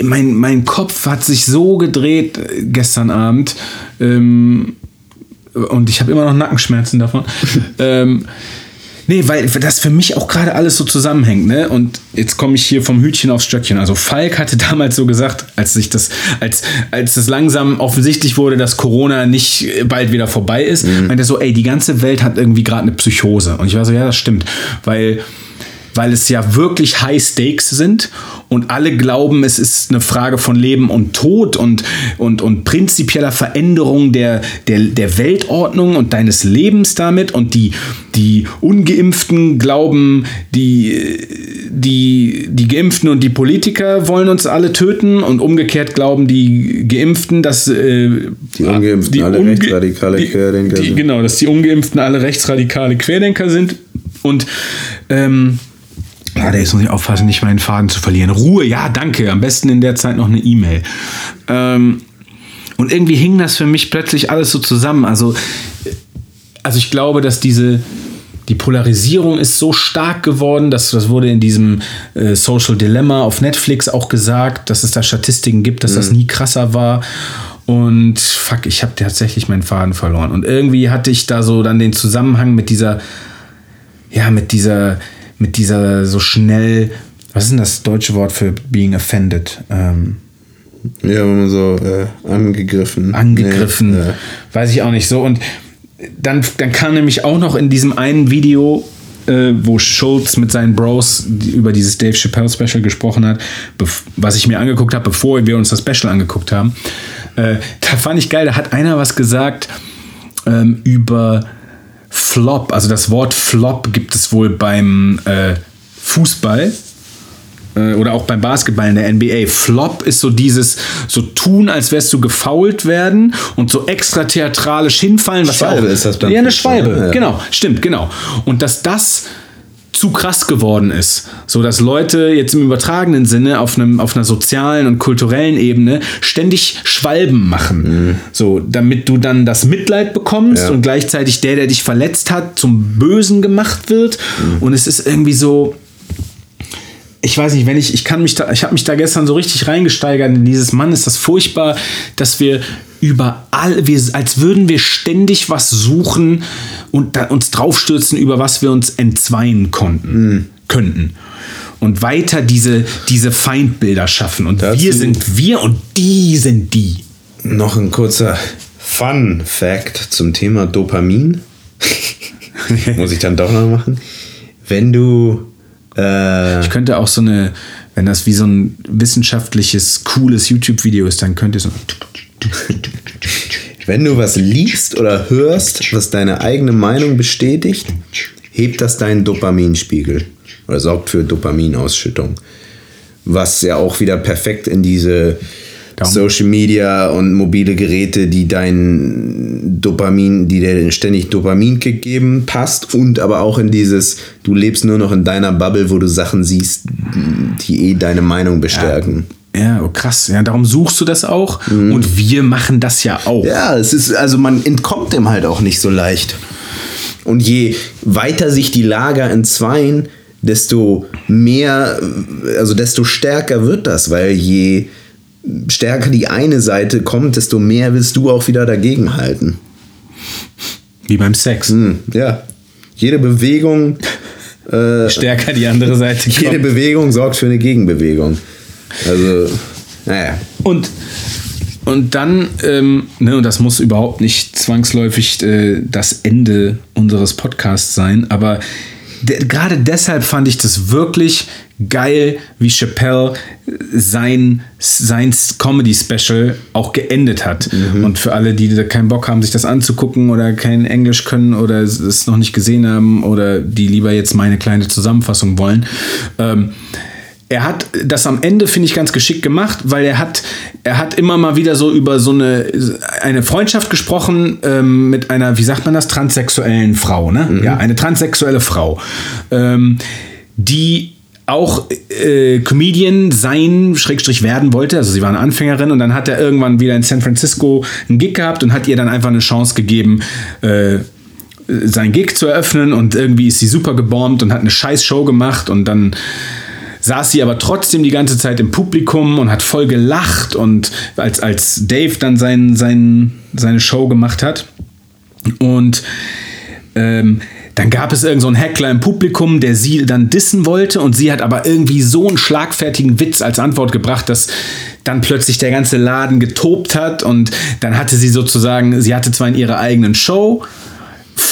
Mein, mein Kopf hat sich so gedreht äh, gestern Abend. Ähm, und ich habe immer noch Nackenschmerzen davon. ähm, nee, weil das für mich auch gerade alles so zusammenhängt, ne? Und jetzt komme ich hier vom Hütchen aufs Stöckchen. Also Falk hatte damals so gesagt, als sich das, als, als es langsam offensichtlich wurde, dass Corona nicht bald wieder vorbei ist, meinte er so, ey, die ganze Welt hat irgendwie gerade eine Psychose. Und ich war so, ja, das stimmt. Weil weil es ja wirklich High Stakes sind und alle glauben, es ist eine Frage von Leben und Tod und, und, und prinzipieller Veränderung der, der, der Weltordnung und deines Lebens damit. Und die, die Ungeimpften glauben, die, die, die Geimpften und die Politiker wollen uns alle töten. Und umgekehrt glauben die Geimpften, dass äh, Die Ungeimpften alle unge- rechtsradikale die, Querdenker die, sind. Genau, dass die Ungeimpften alle rechtsradikale Querdenker sind. Und ähm, Warte, jetzt muss ich aufpassen, nicht meinen Faden zu verlieren. Ruhe, ja, danke. Am besten in der Zeit noch eine E-Mail. Ähm, und irgendwie hing das für mich plötzlich alles so zusammen. Also, also ich glaube, dass diese die Polarisierung ist so stark geworden, dass das wurde in diesem äh, Social Dilemma auf Netflix auch gesagt, dass es da Statistiken gibt, dass das nie krasser war. Und fuck, ich habe tatsächlich meinen Faden verloren. Und irgendwie hatte ich da so dann den Zusammenhang mit dieser, ja, mit dieser, mit dieser so schnell, was ist denn das deutsche Wort für being offended? Ähm, Ja, wenn man so äh, angegriffen. angegriffen, Nee, ja. weiß ich auch nicht so. Und dann, dann kam nämlich auch noch in diesem einen Video, äh, wo Schulz mit seinen Bros über dieses Dave Chappelle Special gesprochen hat, was ich mir angeguckt habe, bevor wir uns das Special angeguckt haben. Äh, da fand ich geil, da hat einer was gesagt ähm, über Flop. Also das Wort Flop gibt es wohl beim äh, Fußball äh, oder auch beim Basketball in der NBA. Flop ist so dieses so tun, als wärst du gefoult werden und so extra theatralisch hinfallen. Was Schwalbe ja auch, ist das beim Ja, eine Schwalbe. ne? Ja. Genau, stimmt, genau. Und dass das zu krass geworden ist, so dass Leute jetzt im übertragenen Sinne auf einem auf einer sozialen und kulturellen Ebene ständig Schwalben machen, so damit du dann das Mitleid bekommst Mhm. Ja. und gleichzeitig der, der dich verletzt hat, zum Bösen gemacht wird Mhm. und es ist irgendwie so ich weiß nicht, wenn ich, ich kann mich da, ich habe mich da gestern so richtig reingesteigert in dieses Mann, ist das furchtbar, dass wir überall, wir, als würden wir ständig was suchen und da, uns draufstürzen, über was wir uns entzweien konnten, könnten. Und weiter diese, diese Feindbilder schaffen. Und Dazu- wir sind wir und die sind die. Noch ein kurzer Fun-Fact zum Thema Dopamin. Muss ich dann doch noch machen. Wenn du. Äh, Ich könnte auch so eine, wenn das wie so ein wissenschaftliches, cooles YouTube-Video ist, dann könnte so. wenn du was liest oder hörst, was deine eigene Meinung bestätigt, hebt das deinen Dopaminspiegel oder sorgt für Dopaminausschüttung. Was ja auch wieder perfekt in diese Social Media und mobile Geräte, die dein Dopamin, die dir ständig Dopaminkick geben, passt und aber auch in dieses, du lebst nur noch in deiner Bubble, wo du Sachen siehst, die eh deine Meinung bestärken. Ja, oh krass. Ja, darum suchst du das auch. Und wir machen das ja auch. Ja, es ist, also man entkommt dem halt auch nicht so leicht. Und je weiter sich die Lager entzweien, desto mehr, also desto stärker wird das, weil je stärker die eine Seite kommt, desto mehr willst du auch wieder dagegen halten. Wie beim Sex. Hm, ja. Jede Bewegung, Stärker die andere Seite jede kommt. Bewegung sorgt für eine Gegenbewegung. Also, naja. Und und dann, ähm, ne, und das muss überhaupt nicht zwangsläufig äh, das Ende unseres Podcasts sein, aber de gerade deshalb fand ich das wirklich geil, wie Chappelle sein, sein Comedy-Special auch geendet hat. Und für alle, die da keinen Bock haben, sich das anzugucken oder kein Englisch können oder es noch nicht gesehen haben oder die lieber jetzt meine kleine Zusammenfassung wollen, ähm, er hat das am Ende, finde ich, ganz geschickt gemacht, weil er hat, er hat immer mal wieder so über so eine, eine Freundschaft gesprochen ähm, mit einer, wie sagt man das, transsexuellen Frau, ne? Ja, eine transsexuelle Frau, ähm, die auch äh, Comedian sein, Schrägstrich werden wollte. Also sie war eine Anfängerin und dann hat er irgendwann wieder in San Francisco einen Gig gehabt und hat ihr dann einfach eine Chance gegeben, äh, sein Gig zu eröffnen und irgendwie ist sie super gebombt und hat eine scheiß Show gemacht und dann saß sie aber trotzdem die ganze Zeit im Publikum und hat voll gelacht und als, als Dave dann sein, sein, seine Show gemacht hat. Und ähm, dann gab es irgendeinen so Heckler im Publikum, der sie dann dissen wollte und sie hat aber irgendwie so einen schlagfertigen Witz als Antwort gebracht, dass dann plötzlich der ganze Laden getobt hat und dann hatte sie sozusagen, sie hatte zwar in ihrer eigenen Show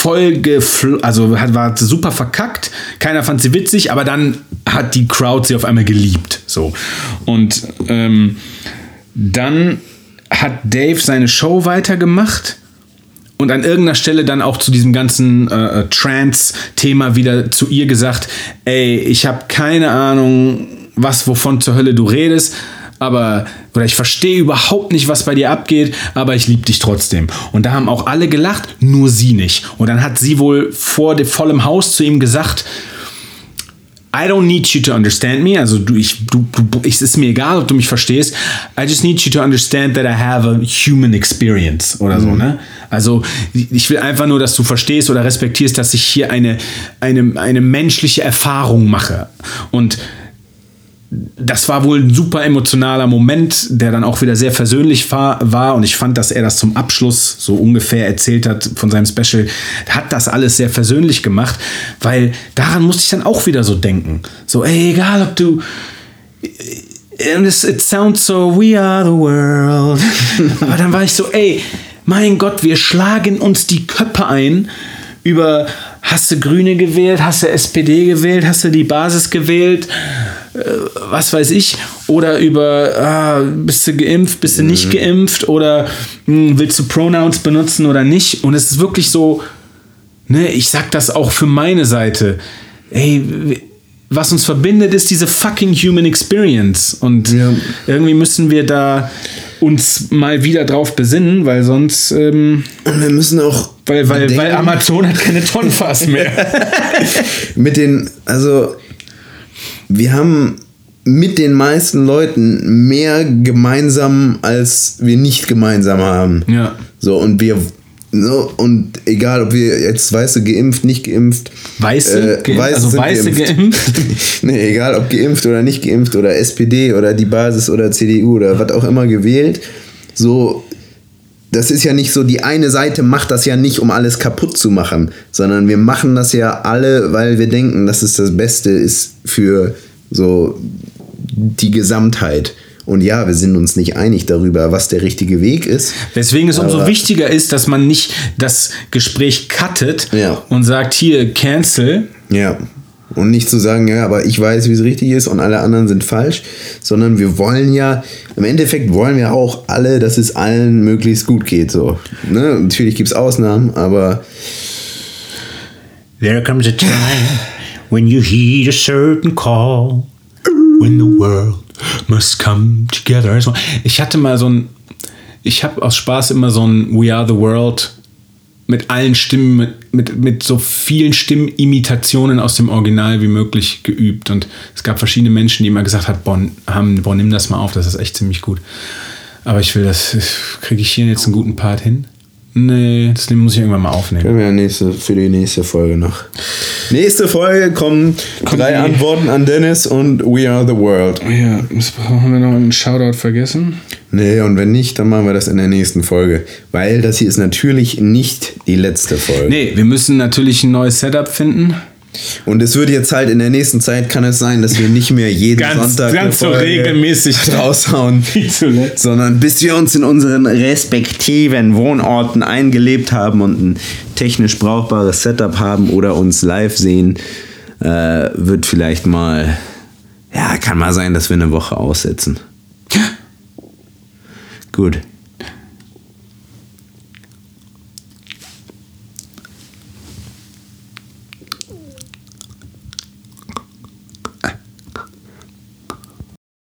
voll gefl also hat, war super verkackt, keiner fand sie witzig, aber dann hat die Crowd sie auf einmal geliebt, so. Und ähm, dann hat Dave seine Show weitergemacht und an irgendeiner Stelle dann auch zu diesem ganzen äh, Trans-Thema wieder zu ihr gesagt, ey, ich habe keine Ahnung, was, wovon zur Hölle du redest, aber, oder ich verstehe überhaupt nicht, was bei dir abgeht, aber ich liebe dich trotzdem. Und da haben auch alle gelacht, nur sie nicht. Und dann hat sie wohl vor dem vollem Haus zu ihm gesagt, I don't need you to understand me. Also du, ich, du, du, es ist mir egal, ob du mich verstehst. I just need you to understand that I have a human experience oder so, ne? Also ich will einfach nur, dass du verstehst oder respektierst, dass ich hier eine, eine, eine menschliche Erfahrung mache. Und das war wohl ein super emotionaler Moment, der dann auch wieder sehr versöhnlich war, war. Und ich fand, dass er das zum Abschluss so ungefähr erzählt hat von seinem Special, hat das alles sehr versöhnlich gemacht, weil daran musste ich dann auch wieder so denken. So, ey, egal ob du. And it, sounds so, we are the world. Aber dann war ich so, ey, mein Gott, wir schlagen uns die Köpfe ein über, hast du Grüne gewählt, hast du SPD gewählt, hast du die Basis gewählt, äh, was weiß ich, oder über, ah, bist du geimpft, bist du nicht geimpft, oder mh, willst du Pronouns benutzen oder nicht. Und es ist wirklich so, ne, ich sag das auch für meine Seite, ey, was uns verbindet, ist diese fucking human experience. Und Ja. irgendwie müssen wir da uns mal wieder drauf besinnen, weil sonst, ähm, Und wir müssen auch. weil, weil, weil Amazon hat keine Tonfass mehr. mit den, also wir haben mit den meisten Leuten mehr gemeinsam, als wir nicht gemeinsam haben. Ja. So, und wir, so, und egal, ob wir jetzt weiße geimpft, nicht geimpft. Weiße geimpft, also sind Weiße geimpft. nee, egal, ob geimpft oder nicht geimpft oder SPD oder die Basis oder CDU oder was auch immer gewählt. So, das ist ja nicht so, die eine Seite macht das ja nicht, um alles kaputt zu machen, sondern wir machen das ja alle, weil wir denken, dass es das Beste ist für so die Gesamtheit. Und ja, wir sind uns nicht einig darüber, was der richtige Weg ist. Weswegen es umso wichtiger ist, dass man nicht das Gespräch cuttet Ja. und sagt, hier, cancel. Ja. Und nicht zu sagen, ja, aber ich weiß, wie es richtig ist und alle anderen sind falsch, sondern wir wollen ja, im Endeffekt wollen wir auch alle, dass es allen möglichst gut geht. So. Ne? Natürlich gibt es Ausnahmen, aber There comes a time when you heed a certain call. When the world must come together. Also, Ich hatte mal so ein, ich habe aus Spaß immer so ein We Are the World mit allen Stimmen, mit, mit, mit so vielen Stimmimitationen aus dem Original wie möglich geübt. Und es gab verschiedene Menschen, die immer gesagt hat, boah, haben, boah, nimm das mal auf, das ist echt ziemlich gut. Aber ich will das, kriege ich hier jetzt einen guten Part hin? Nee, das muss ich irgendwann mal aufnehmen. können wir ja nächste, für die nächste Folge noch. Nächste Folge kommen drei die- Antworten an Dennis und We Are the World. Ja, haben wir noch einen Shoutout vergessen? Nee, und wenn nicht, dann machen wir das in der nächsten Folge. Weil das hier ist natürlich nicht die letzte Folge. Nee, wir müssen natürlich ein neues Setup finden. Und es wird jetzt halt in der nächsten Zeit kann es sein, dass wir nicht mehr jeden Ganz- Sonntag ganz so regelmäßig. raushauen, Wie zuletzt. sondern bis wir uns in unseren respektiven Wohnorten eingelebt haben und ein technisch brauchbares Setup haben oder uns live sehen, äh, wird vielleicht mal, ja, kann mal sein, dass wir eine Woche aussetzen. Gut,